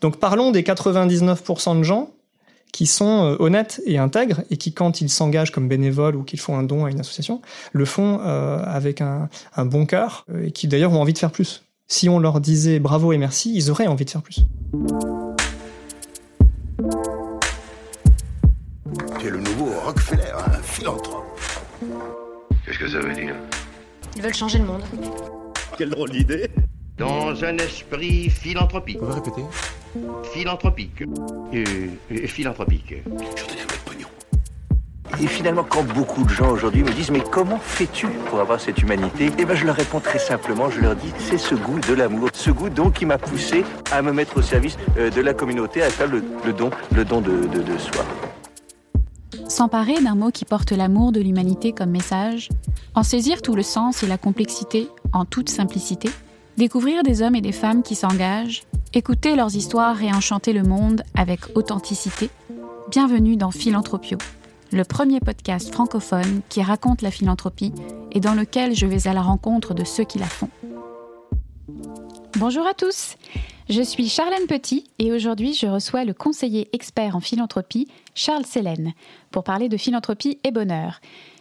Donc parlons des 99% de gens qui sont euh, honnêtes et intègres et qui, quand ils s'engagent comme bénévoles ou qu'ils font un don à une association, le font euh, avec un, un, bon cœur euh, et qui d'ailleurs ont envie de faire plus. Si on leur disait bravo et merci, ils auraient envie de faire plus. C'est le nouveau Rockefeller, un philanthrope. Qu'est-ce que ça veut dire? Ils veulent changer le monde. Quelle drôle d'idée Dans un esprit philanthropique. Vous pouvez répéter Philanthropique. Euh, euh, philanthropique. Je donner un peu de pognon. Et finalement, quand beaucoup de gens aujourd'hui me disent mais comment fais-tu pour avoir cette humanité? Eh ben, je leur réponds très simplement. Je leur dis c'est ce goût de l'amour, ce goût donc qui m'a poussé à me mettre au service euh, de la communauté, à faire le, le don, le don de, de, de soi. S'emparer d'un mot qui porte l'amour de l'humanité comme message, en saisir tout le sens et la complexité en toute simplicité, découvrir des hommes et des femmes qui s'engagent, écouter leurs histoires et enchanter le monde avec authenticité. Bienvenue dans Philanthropio, le premier podcast francophone qui raconte la philanthropie et dans lequel je vais à la rencontre de ceux qui la font. Bonjour à tous, je suis Charlène Petit et aujourd'hui je reçois le conseiller expert en philanthropie, Charles Sélène, pour parler de philanthropie et bonheur.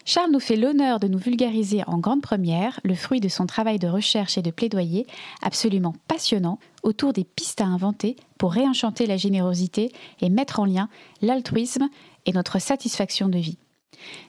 Charles nous fait l'honneur de nous vulgariser en grande première le fruit de son travail de recherche et de plaidoyer absolument passionnant autour des pistes à inventer pour réenchanter la générosité et mettre en lien l'altruisme et notre satisfaction de vie.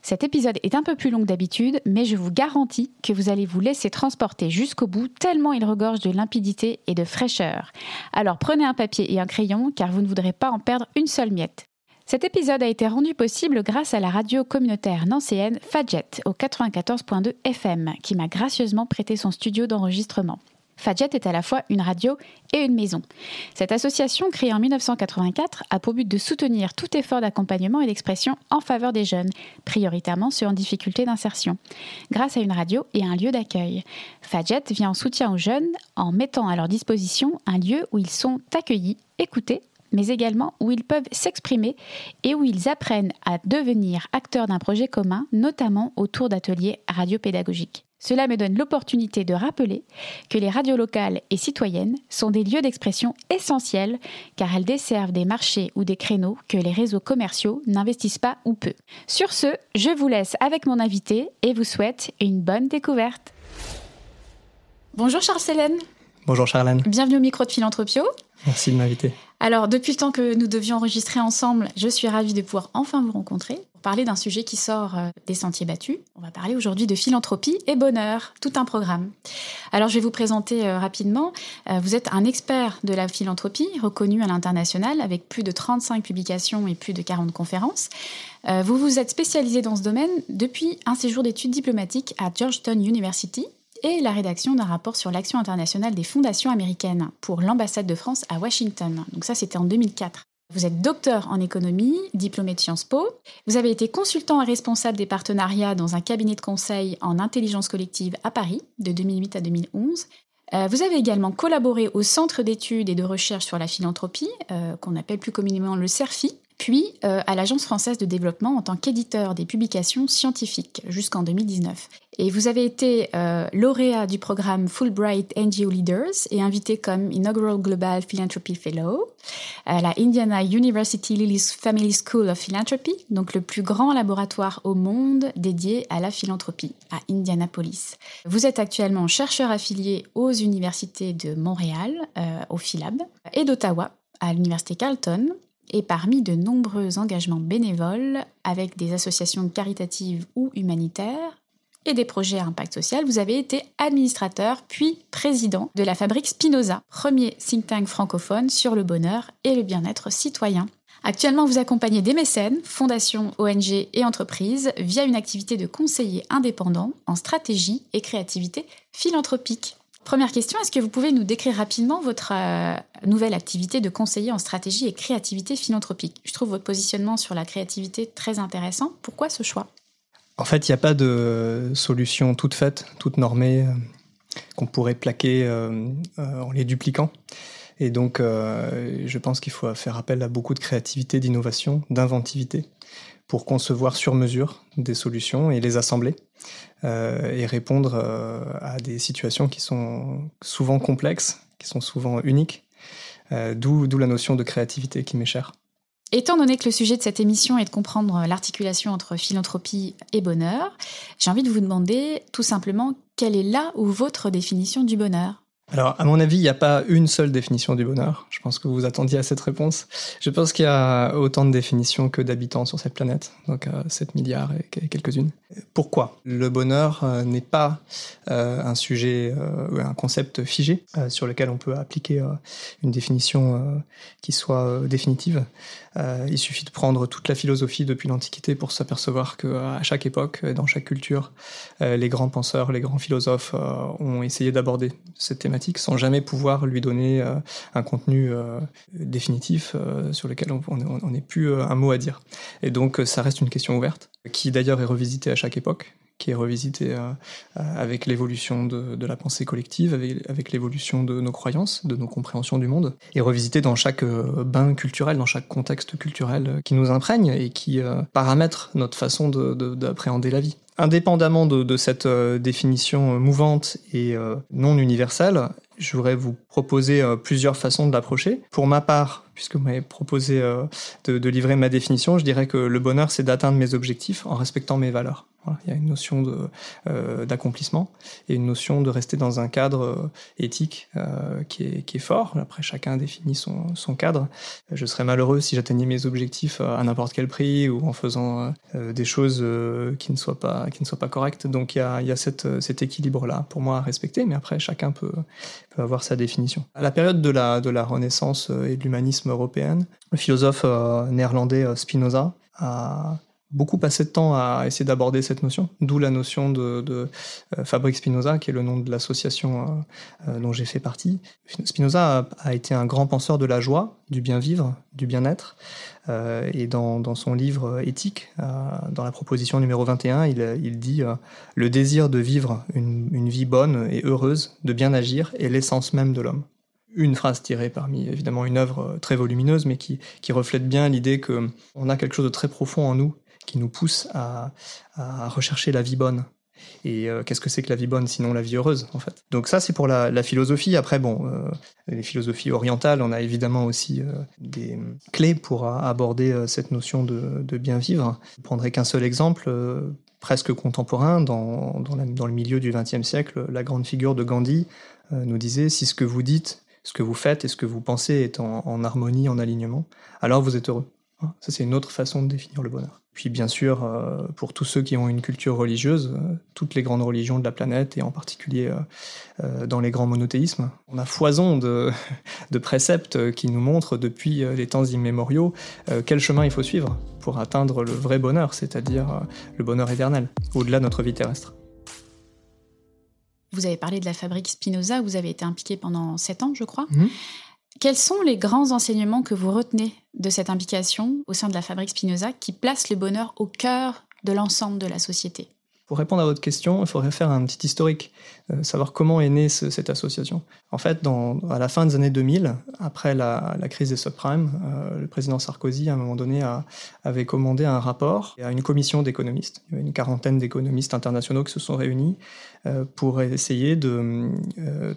Cet épisode est un peu plus long que d'habitude, mais je vous garantis que vous allez vous laisser transporter jusqu'au bout tellement il regorge de limpidité et de fraîcheur. Alors prenez un papier et un crayon car vous ne voudrez pas en perdre une seule miette. Cet épisode a été rendu possible grâce à la radio communautaire nancéenne Fadjet au 94.2 FM qui m'a gracieusement prêté son studio d'enregistrement. Fadjet est à la fois une radio et une maison. Cette association, créée en 1984, a pour but de soutenir tout effort d'accompagnement et d'expression en faveur des jeunes, prioritairement ceux en difficulté d'insertion, grâce à une radio et un lieu d'accueil. Fadjet vient en soutien aux jeunes en mettant à leur disposition un lieu où ils sont accueillis, écoutés mais également où ils peuvent s'exprimer et où ils apprennent à devenir acteurs d'un projet commun, notamment autour d'ateliers radiopédagogiques. Cela me donne l'opportunité de rappeler que les radios locales et citoyennes sont des lieux d'expression essentiels car elles desservent des marchés ou des créneaux que les réseaux commerciaux n'investissent pas ou peu. Sur ce, je vous laisse avec mon invité et vous souhaite une bonne découverte. Bonjour Charles Célène. Bonjour Charlène. Bienvenue au micro de Philanthropio. Merci de m'inviter. Alors, depuis le temps que nous devions enregistrer ensemble, je suis ravie de pouvoir enfin vous rencontrer pour parler d'un sujet qui sort euh, des sentiers battus. On va parler aujourd'hui de philanthropie et bonheur, tout un programme. Alors, je vais vous présenter euh, rapidement. Euh, vous êtes un expert de la philanthropie, reconnu à l'international, avec plus de 35 publications et plus de 40 conférences. Vous vous êtes spécialisé dans ce domaine depuis un séjour d'études diplomatiques à Georgetown University, et la rédaction d'un rapport sur l'action internationale des fondations américaines pour l'ambassade de France à Washington. Donc ça, c'était en 2004. Vous êtes docteur en économie, diplômé de Sciences Po. Vous avez été consultant et responsable des partenariats dans un cabinet de conseil en intelligence collective à Paris de 2008 à 2011. Euh, vous avez également collaboré au Centre d'études et de recherche sur la philanthropie, euh, qu'on appelle plus communément le CERFI, puis euh, à l'Agence française de développement en tant qu'éditeur des publications scientifiques jusqu'en 2019. Et vous avez été euh, lauréat du programme Fulbright NGO Leaders et invité comme Inaugural Global Philanthropy Fellow à la Indiana University Lilly's Family School of Philanthropy, donc le plus grand laboratoire au monde dédié à la philanthropie à Indianapolis. Vous êtes actuellement chercheur affilié aux universités de Montréal, euh, au Philab, et d'Ottawa, à l'Université Carleton, et parmi de nombreux engagements bénévoles avec des associations caritatives ou humanitaires des projets à impact social, vous avez été administrateur puis président de la fabrique Spinoza, premier think tank francophone sur le bonheur et le bien-être citoyen. Actuellement, vous accompagnez des mécènes, fondations, ONG et entreprises via une activité de conseiller indépendant en stratégie et créativité philanthropique. Première question, est-ce que vous pouvez nous décrire rapidement votre euh, nouvelle activité de conseiller en stratégie et créativité philanthropique? Je trouve votre positionnement sur la créativité très intéressant. Pourquoi ce choix? En fait, il n'y a pas de solution toute faite, toute normée, euh, qu'on pourrait plaquer euh, en les dupliquant. Et donc, je pense qu'il faut faire appel à beaucoup de créativité, d'innovation, d'inventivité pour concevoir sur mesure des solutions et les assembler euh, et répondre euh, à des situations qui sont souvent complexes, qui sont souvent uniques. D'où la notion de créativité qui m'est chère. Étant donné que le sujet de cette émission est de comprendre l'articulation entre philanthropie et bonheur, j'ai envie de vous demander tout simplement quelle est là ou votre définition du bonheur? Alors, à mon avis, il n'y a pas une seule définition du bonheur. Je pense que vous attendiez à cette réponse. Je pense qu'il y a autant de définitions que d'habitants sur cette planète, donc 7 milliards et quelques-unes. Pourquoi? Le bonheur euh, n'est pas euh, un sujet, euh, un concept figé sur lequel on peut appliquer une définition qui soit définitive. Il suffit de prendre toute la philosophie depuis l'Antiquité pour s'apercevoir qu'à chaque époque, dans chaque culture, les grands penseurs, les grands philosophes ont essayé d'aborder cette thématique sans jamais pouvoir lui donner un contenu définitif sur lequel on n'ait plus un mot à dire. Et donc, ça reste une question ouverte qui d'ailleurs est revisité à chaque époque, qui est revisité euh, euh, avec l'évolution de, la pensée collective, avec, l'évolution de nos croyances, de nos compréhensions du monde, et revisité dans chaque euh, bain culturel, dans chaque contexte culturel qui nous imprègne et qui paramètre notre façon d'appréhender la vie. Indépendamment de, cette définition mouvante et non universelle, je voudrais vous proposer plusieurs façons de l'approcher. Pour ma part, puisque vous m'avez proposé de, livrer ma définition, je dirais que le bonheur, c'est d'atteindre mes objectifs en respectant mes valeurs. Il y a une notion euh, d'accomplissement et une notion de rester dans un cadre euh, éthique qui, est, fort. Après, chacun définit son, cadre. Je serais malheureux si j'atteignais mes objectifs à n'importe quel prix ou en faisant des choses qui ne soient pas correctes. Donc il y a, cet équilibre-là pour moi à respecter, mais après chacun peut, avoir sa définition. À la période de la, de la Renaissance et de l'humanisme européenne. Le philosophe euh, néerlandais euh, Spinoza a beaucoup passé de temps à essayer d'aborder cette notion, d'où la notion de, de euh, Fabrique Spinoza, qui est le nom de l'association dont j'ai fait partie. Spinoza a, été un grand penseur de la joie, du bien vivre, du bien-être, et dans, son livre Éthique, dans la proposition numéro 21, il, dit Le désir de vivre une vie bonne et heureuse, de bien agir, est l'essence même de l'homme une phrase tirée parmi évidemment une œuvre euh, très volumineuse, mais qui, reflète bien l'idée qu'on a quelque chose de très profond en nous qui nous pousse à, rechercher la vie bonne. Et euh, qu'est-ce que c'est que la vie bonne sinon la vie heureuse en fait? Donc ça c'est pour la, philosophie. Après bon, euh, les philosophies orientales, on a évidemment aussi des clés pour aborder cette notion de, bien vivre. Je prendrai qu'un seul exemple presque contemporain dans, le milieu du XXe siècle. La grande figure de Gandhi nous disait si ce que vous dites ce que vous faites et ce que vous pensez est en, harmonie, en alignement, alors vous êtes heureux. Hein. Ça, c'est une autre façon de définir le bonheur. Puis bien sûr, euh, pour tous ceux qui ont une culture religieuse, euh, toutes les grandes religions de la planète, et en particulier euh, dans les grands monothéismes, on a foison de, de, préceptes qui nous montrent depuis les temps immémoriaux quel chemin il faut suivre pour atteindre le vrai bonheur, c'est-à-dire le bonheur éternel, au-delà de notre vie terrestre. Vous avez parlé de la fabrique Spinoza, vous avez été impliqué pendant sept ans, je crois. Mhm. Quels sont les grands enseignements que vous retenez de cette implication au sein de la fabrique Spinoza qui place le bonheur au cœur de l'ensemble de la société pour répondre à votre question, il faudrait faire un petit historique, euh, savoir comment est née cette association. En fait, à la fin des années 2000, après la, crise des subprimes, euh, le président Sarkozy, à un moment donné, avait commandé un rapport à une commission d'économistes. Il y une quarantaine d'économistes internationaux qui se sont réunis euh, pour essayer de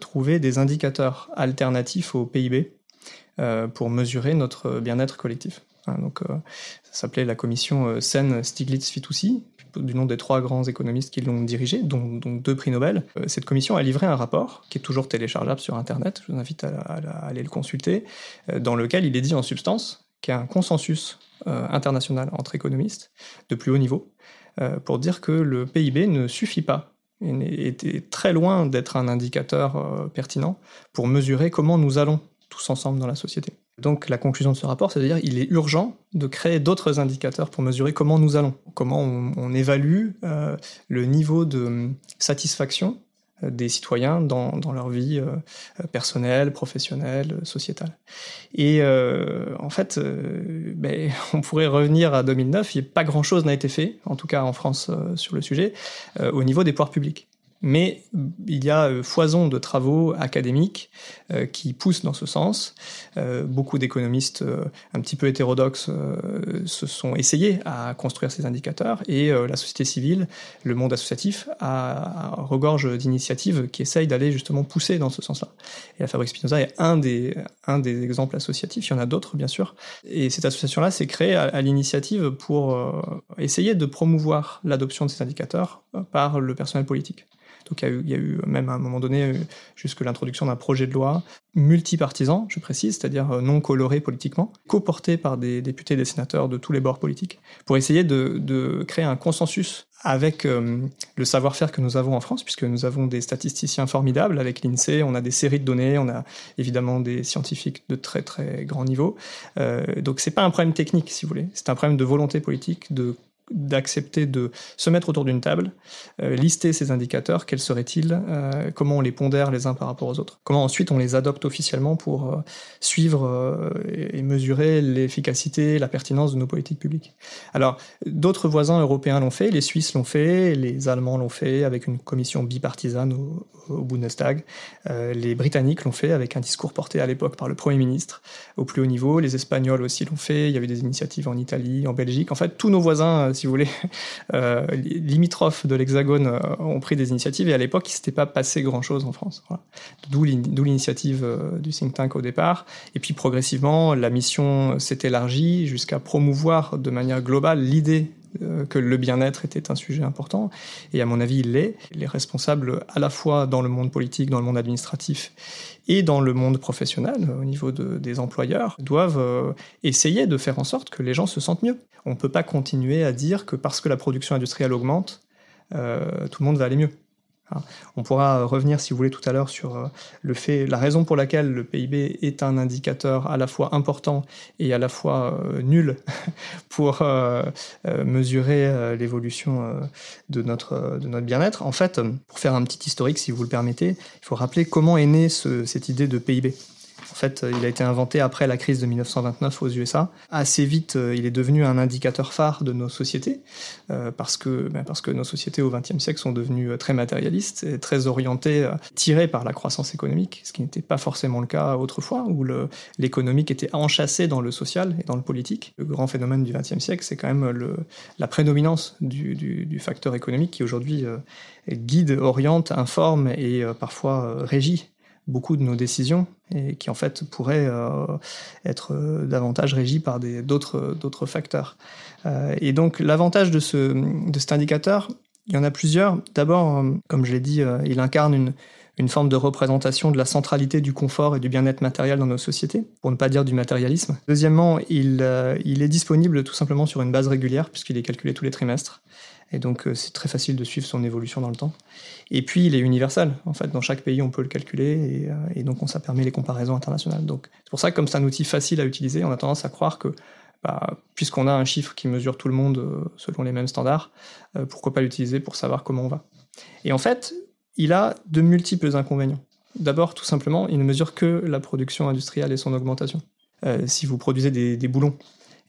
trouver des indicateurs alternatifs au PIB pour mesurer notre bien-être collectif. Hein, donc, ça s'appelait la commission Sen-Stiglitz-Fitoussi, du nom des trois grands économistes qui l'ont dirigé, dont, deux prix Nobel. Euh, cette commission a livré un rapport qui est toujours téléchargeable sur Internet, je vous invite à, aller le consulter, euh, dans lequel il est dit en substance qu'il y a un consensus euh, international entre économistes de plus haut niveau pour dire que le PIB ne suffit pas et était très loin d'être un indicateur pertinent pour mesurer comment nous allons tous ensemble dans la société. Donc la conclusion de ce rapport, c'est-à-dire qu'il est urgent de créer d'autres indicateurs pour mesurer comment nous allons, comment on, évalue euh, le niveau de satisfaction euh, des citoyens dans, leur vie euh, personnelle, professionnelle, sociétale. Et en fait, ben, on pourrait revenir à 2009, pas grand-chose n'a été fait, en tout cas en France sur le sujet, au niveau des pouvoirs publics. Mais il y a euh, foison de travaux académiques euh, qui poussent dans ce sens. Euh, beaucoup d'économistes un petit peu hétérodoxes se sont essayés à construire ces indicateurs et la société civile, le monde associatif, regorge d'initiatives qui essayent d'aller justement pousser dans ce sens-là. Et la Fabrique Spinoza est un des, exemples associatifs. Il y en a d'autres, bien sûr. Et cette association-là s'est créée à l'initiative pour essayer de promouvoir l'adoption de ces indicateurs par le personnel politique. Donc il y, a eu, même à un moment donné euh, jusque l'introduction d'un projet de loi multipartisan, je précise, c'est-à-dire euh, non coloré politiquement, co-porté par des députés et des sénateurs de tous les bords politiques, pour essayer de, créer un consensus avec euh, le savoir-faire que nous avons en France, puisque nous avons des statisticiens formidables avec l'INSEE, on a des séries de données, on a évidemment des scientifiques de très très grand niveau. Euh, donc c'est pas un problème technique, si vous voulez, c'est un problème de volonté politique, de d'accepter de se mettre autour d'une table, euh, lister ces indicateurs, quels seraient-ils, euh, comment on les pondère les uns par rapport aux autres, comment ensuite on les adopte officiellement pour euh, suivre et mesurer l'efficacité, la pertinence de nos politiques publiques. Alors, d'autres voisins européens l'ont fait, les Suisses l'ont fait, les Allemands l'ont fait avec une commission bipartisane au, au Bundestag, les Britanniques l'ont fait avec un discours porté à l'époque par le Premier ministre au plus haut niveau, les Espagnols aussi l'ont fait, il y avait des initiatives en Italie, en Belgique, en fait tous nos voisins si vous voulez, euh, limitrophes de l'Hexagone euh, ont pris des initiatives et à l'époque, il ne s'était pas passé grand-chose en France. D'où l'initiative euh, du think tank au départ. Et puis progressivement, la mission s'est élargie jusqu'à promouvoir de manière globale l'idée que le bien-être était un sujet important, et à mon avis, il l'est. Les responsables, à la fois dans le monde politique, dans le monde administratif et dans le monde professionnel, au niveau des employeurs, doivent euh, essayer de faire en sorte que les gens se sentent mieux. On ne peut pas continuer à dire que parce que la production industrielle augmente, euh, tout le monde va aller mieux. Hein. On pourra revenir, si vous voulez, tout à l'heure sur euh, le fait, la raison pour laquelle le PIB est un indicateur à la fois important et à la fois euh, nul pour euh, mesurer l'évolution de notre bien-être. En fait, pour faire un petit historique, si vous le permettez, il faut rappeler comment est née cette idée de PIB. Fait, il a été inventé après la crise de 1929 aux USA. Assez vite, euh, il est devenu un indicateur phare de nos sociétés, euh, parce, que, ben, parce que nos sociétés au XXe siècle sont devenues euh, très matérialistes et très orientées, tirées par la croissance économique, ce qui n'était pas forcément le cas autrefois, où l'économique était enchâssé dans le social et dans le politique. Le grand phénomène du XXe siècle, c'est quand même la prédominance du, facteur économique qui aujourd'hui guide, oriente, informe et parfois régit beaucoup de nos décisions et qui en fait pourraient euh, être euh, davantage régies par d'autres d'autres facteurs. Euh, et donc l'avantage de, ce, de cet indicateur, il y en a plusieurs. D'abord, comme je l'ai dit, il incarne une, une forme de représentation de la centralité du confort et du bien-être matériel dans nos sociétés, pour ne pas dire du matérialisme. Deuxièmement, il, il est disponible tout simplement sur une base régulière, puisqu'il est calculé tous les trimestres. Et donc, euh, c'est très facile de suivre son évolution dans le temps. Et puis, il est universel. En fait, dans chaque pays, on peut le calculer. Et, euh, donc, ça permet les comparaisons internationales. Donc, c'est pour ça que comme c'est un outil facile à utiliser, on a tendance à croire que, bah, puisqu'on a un chiffre qui mesure tout le monde euh, selon les mêmes standards, pourquoi pas l'utiliser pour savoir comment on va. Et en fait, il a de multiples inconvénients. D'abord, tout simplement, il ne mesure que la production industrielle et son augmentation. si vous produisez des, des, boulons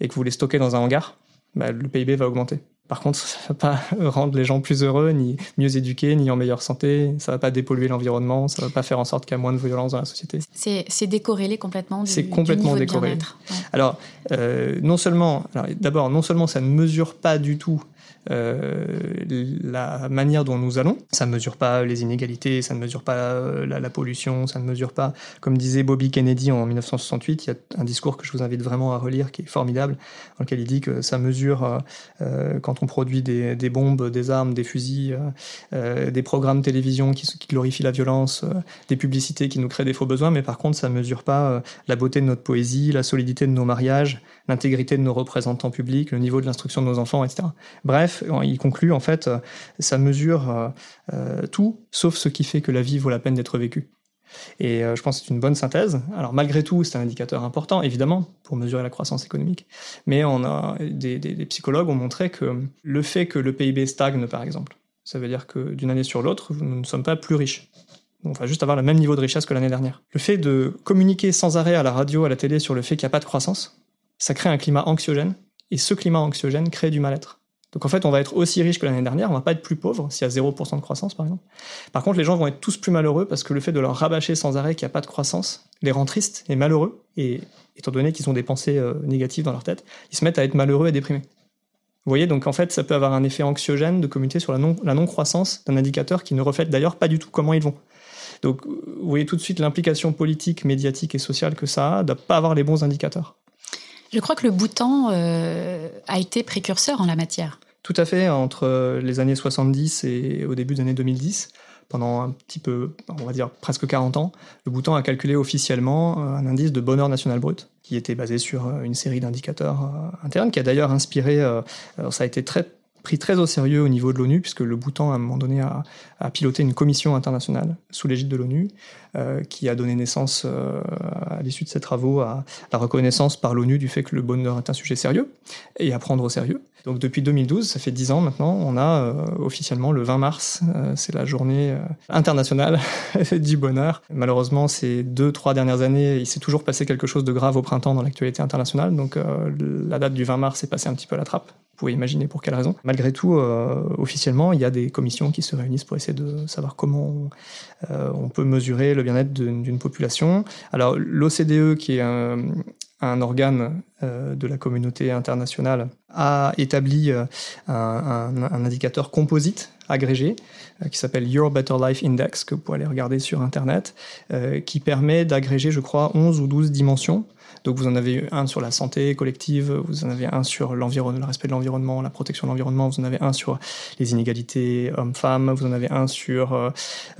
et que vous les stockez dans un hangar, bah, le PIB va augmenter. Par contre, ça va pas rendre les gens plus heureux, ni mieux éduqués, ni en meilleure santé. Ça va pas dépolluer l'environnement. Ça va pas faire en sorte qu'il y ait moins de violence dans la société. C'est décorrélé complètement. C'est complètement décorrélé. Alors, euh, non seulement, d'abord, non seulement ça ne mesure pas du tout euh, la manière dont nous allons. Ça ne mesure pas les inégalités, ça ne mesure pas euh, la, pollution, ça ne mesure pas, comme disait Bobby Kennedy en 1968, il y a un discours que je vous invite vraiment à relire qui est formidable, dans lequel il dit que ça mesure euh, quand on produit des, bombes, des armes, des fusils, des programmes télévision qui, qui glorifient la violence, des publicités qui nous créent des faux besoins, mais par contre ça ne mesure pas la beauté de notre poésie, la solidité de nos mariages, l'intégrité de nos représentants publics, le niveau de l'instruction de nos enfants, etc. Bref, il conclut en fait, euh, ça mesure euh, euh, tout, sauf ce qui fait que la vie vaut la peine d'être vécue. Et je pense que c'est une bonne synthèse. Alors malgré tout, c'est un indicateur important, évidemment, pour mesurer la croissance économique. Mais on a des, psychologues ont montré que le fait que le PIB stagne, par exemple, ça veut dire que d'une année sur l'autre, nous ne sommes pas plus riches. On va juste avoir le même niveau de richesse que l'année dernière. Le fait de communiquer sans arrêt à la radio, à la télé sur le fait qu'il n'y a pas de croissance, ça crée un climat anxiogène, et ce climat anxiogène crée du mal-être. Donc en fait, on va être aussi riche que l'année dernière, on va pas être plus pauvre s'il y a 0% de croissance par exemple. Par contre, les gens vont être tous plus malheureux parce que le fait de leur rabâcher sans arrêt qu'il n'y a pas de croissance les rend tristes et malheureux. Et étant donné qu'ils ont des pensées euh, négatives dans leur tête, ils se mettent à être malheureux et déprimés. Vous voyez, donc en fait, ça peut avoir un effet anxiogène de communiquer sur la non- la non-croissance d'un indicateur qui ne reflète d'ailleurs pas du tout comment ils vont. Donc vous voyez tout de suite l'implication politique, médiatique et sociale que ça a de ne pas avoir les bons indicateurs. Je crois que le Bhoutan euh, a été précurseur en la matière. Tout à fait, entre les années 70 et au début des années 2010, pendant un petit peu, on va dire presque 40 ans, le Bhoutan a calculé officiellement euh, un indice de bonheur national brut qui était basé sur euh, une série d'indicateurs euh, internes, qui a d'ailleurs inspiré, euh, ça a été très, pris très au sérieux au niveau de l'ONU, puisque le Bhoutan, à un moment donné, a, a piloté une commission internationale sous l'égide de l'ONU, euh, qui a donné naissance, euh, à l'issue de ses travaux, à la reconnaissance par l'ONU du fait que le bonheur est un sujet sérieux et à prendre au sérieux. Donc depuis 2012, ça fait 10 ans maintenant, on a euh, officiellement le 20 mars, euh, c'est la journée euh, internationale du bonheur. Malheureusement, ces deux, trois dernières années, il s'est toujours passé quelque chose de grave au printemps dans l'actualité internationale, donc euh, la date du 20 mars est passée un petit peu à la trappe. Vous pouvez imaginer pour quelle raison. Malgré tout, euh, officiellement, il y a des commissions qui se réunissent pour essayer de savoir comment on, on peut mesurer le bien-être d'une population. Alors l'OCDE, qui est un, un organe euh, de la communauté internationale, a établi euh, un, indicateur composite agrégé euh, qui s'appelle Your Better Life Index, que vous pouvez aller regarder sur Internet, qui permet d'agréger, je crois, 11 ou 12 dimensions. Donc vous en avez un sur la santé collective, vous en avez un sur l'environnement, le respect de l'environnement, la protection de l'environnement, vous en avez un sur les inégalités hommes-femmes, vous en avez un sur euh,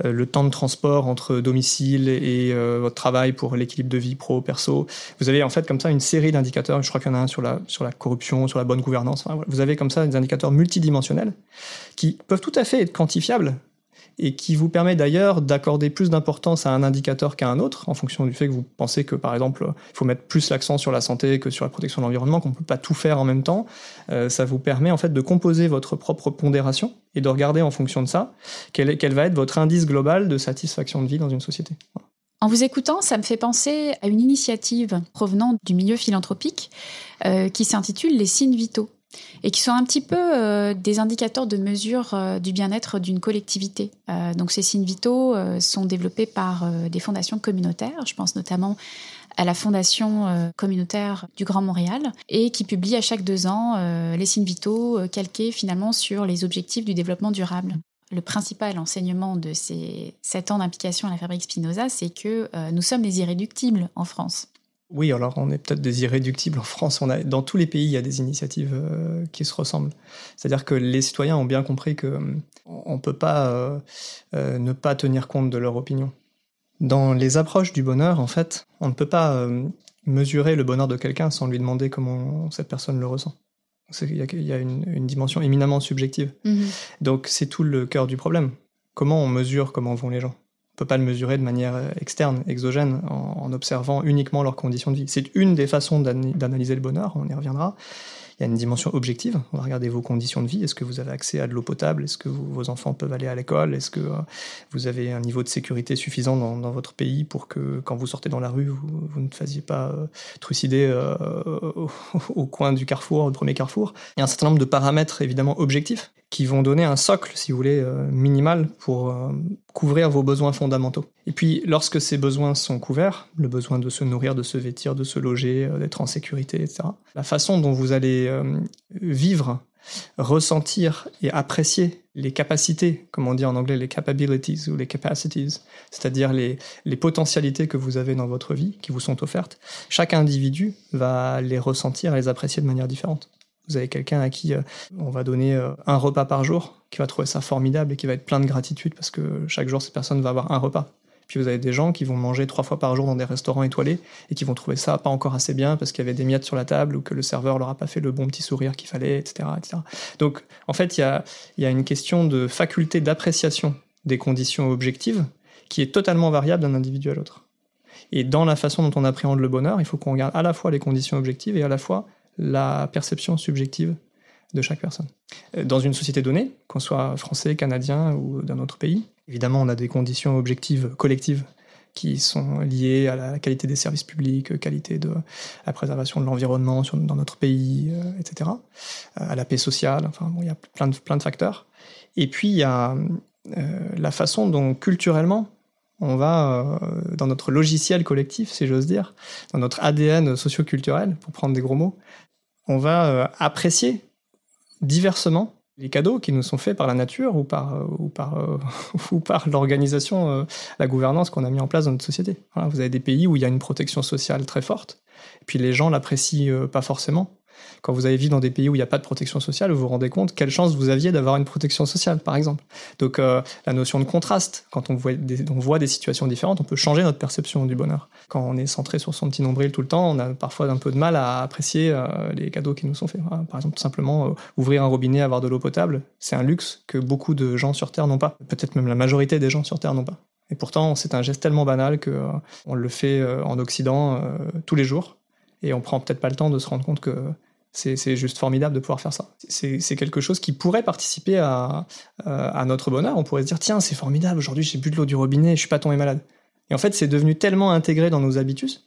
le temps de transport entre domicile et euh, votre travail pour l'équilibre de vie pro-perso. Vous avez en fait comme ça une série d'indicateurs, je crois qu'il y en a un sur la, sur la corruption, sur la bonne gouvernance, vous avez comme ça des indicateurs multidimensionnels qui peuvent tout à fait être quantifiables et qui vous permet d'ailleurs d'accorder plus d'importance à un indicateur qu'à un autre, en fonction du fait que vous pensez que, par exemple, il faut mettre plus l'accent sur la santé que sur la protection de l'environnement, qu'on ne peut pas tout faire en même temps. Euh, ça vous permet en fait de composer votre propre pondération et de regarder en fonction de ça quel, va être votre indice global de satisfaction de vie dans une société. En vous écoutant, ça me fait penser à une initiative provenant du milieu philanthropique euh, qui s'intitule les signes vitaux et qui sont un petit peu euh, des indicateurs de mesure euh, du bien-être d'une collectivité. Euh, donc ces signes vitaux sont développés par des fondations communautaires, je pense notamment à la fondation communautaire du Grand Montréal, et qui publie à chaque deux ans les signes vitaux calqués finalement sur les objectifs du développement durable. Le principal enseignement de ces sept ans d'implication à la fabrique Spinoza, c'est que nous sommes les irréductibles en France. Oui, alors on est peut-être des irréductibles en France. On a, dans tous les pays, il y a des initiatives euh, qui se ressemblent. C'est-à-dire que les citoyens ont bien compris que euh, on peut pas euh, euh, ne pas tenir compte de leur opinion. Dans les approches du bonheur, en fait, on ne peut pas mesurer le bonheur de quelqu'un sans lui demander comment cette personne le ressent. Il y a, il y a une, une dimension éminemment subjective. Donc c'est tout le cœur du problème. Comment on mesure comment vont les gens? Pas le mesurer de manière euh, externe, exogène, en, observant uniquement leurs conditions de vie. C'est une des façons d'ana- d'analyser le bonheur, on y reviendra. Il y a une dimension objective. On va regarder vos conditions de vie. Est-ce que vous avez accès à de l'eau potable? Est-ce que vos enfants peuvent aller à l'école? Est-ce que euh, vous avez un niveau de sécurité suffisant dans, votre pays pour que quand vous sortez dans la rue, vous, ne fassiez pas euh, trucider euh, au, au coin du carrefour, au premier carrefour? Il y a un certain nombre de paramètres évidemment objectifs qui vont donner un socle, si vous voulez, minimal pour couvrir vos besoins fondamentaux. Et puis, lorsque ces besoins sont couverts, le besoin de se nourrir, de se vêtir, de se loger, euh, d'être en sécurité, etc., la façon dont vous allez euh, vivre, ressentir et apprécier les capacités, comme on dit en anglais, les capabilities ou les capacities, c'est-à-dire les, les potentialités que vous avez dans votre vie, qui vous sont offertes, chaque individu va les ressentir et les apprécier de manière différente. Vous avez quelqu'un à qui euh, on va donner euh, un repas par jour, qui va trouver ça formidable et qui va être plein de gratitude parce que chaque jour, cette personne va avoir un repas. Puis vous avez des gens qui vont manger trois fois par jour dans des restaurants étoilés et qui vont trouver ça pas encore assez bien parce qu'il y avait des miettes sur la table ou que le serveur leur a pas fait le bon petit sourire qu'il fallait, etc., etc. Donc, en fait, il y a, il y a une question de faculté d'appréciation des conditions objectives qui est totalement variable d'un individu à l'autre. Et dans la façon dont on appréhende le bonheur, il faut qu'on regarde à la fois les conditions objectives et à la fois la perception subjective de chaque personne. Euh, Dans une société donnée, qu'on soit français, canadien ou d'un autre pays, évidemment on a des conditions objectives collectives qui sont liées à la qualité des services publics, qualité de la préservation de l'environnement dans notre pays, euh, etc. Euh, à la paix sociale, enfin bon, il y a plein de, plein de facteurs. Et puis il y a la façon dont culturellement on va, dans notre logiciel collectif, si j'ose dire, dans notre ADN socioculturel, pour prendre des gros mots, on va apprécier diversement les cadeaux qui nous sont faits par la nature ou par, euh, ou par, euh, ou par l'organisation, euh, la gouvernance qu'on a mis en place dans notre société. vous avez des pays où il y a une protection sociale très forte, et puis les gens l'apprécient pas forcément. Quand vous avez vécu dans des pays où il n'y a pas de protection sociale, vous vous rendez compte quelle chance vous aviez d'avoir une protection sociale, par exemple. Donc euh, la notion de contraste, quand on voit, des, situations différentes, on peut changer notre perception du bonheur. Quand on est centré sur son petit nombril tout le temps, on a parfois un peu de mal à apprécier euh, les cadeaux qui nous sont faits. Par exemple, tout simplement euh, ouvrir un robinet, avoir de l'eau potable, c'est un luxe que beaucoup de gens sur Terre n'ont pas. Peut-être même la majorité des gens sur Terre n'ont pas. Et pourtant, c'est un geste tellement banal que on le fait en Occident tous les jours, et on prend peut-être pas le temps de se rendre compte que c'est juste formidable de pouvoir faire ça. C'est quelque chose qui pourrait participer à, à, notre bonheur. On pourrait se dire, tiens, c'est formidable, aujourd'hui j'ai bu de l'eau du robinet, je suis pas tombé malade. Et en fait, c'est devenu tellement intégré dans nos habitudes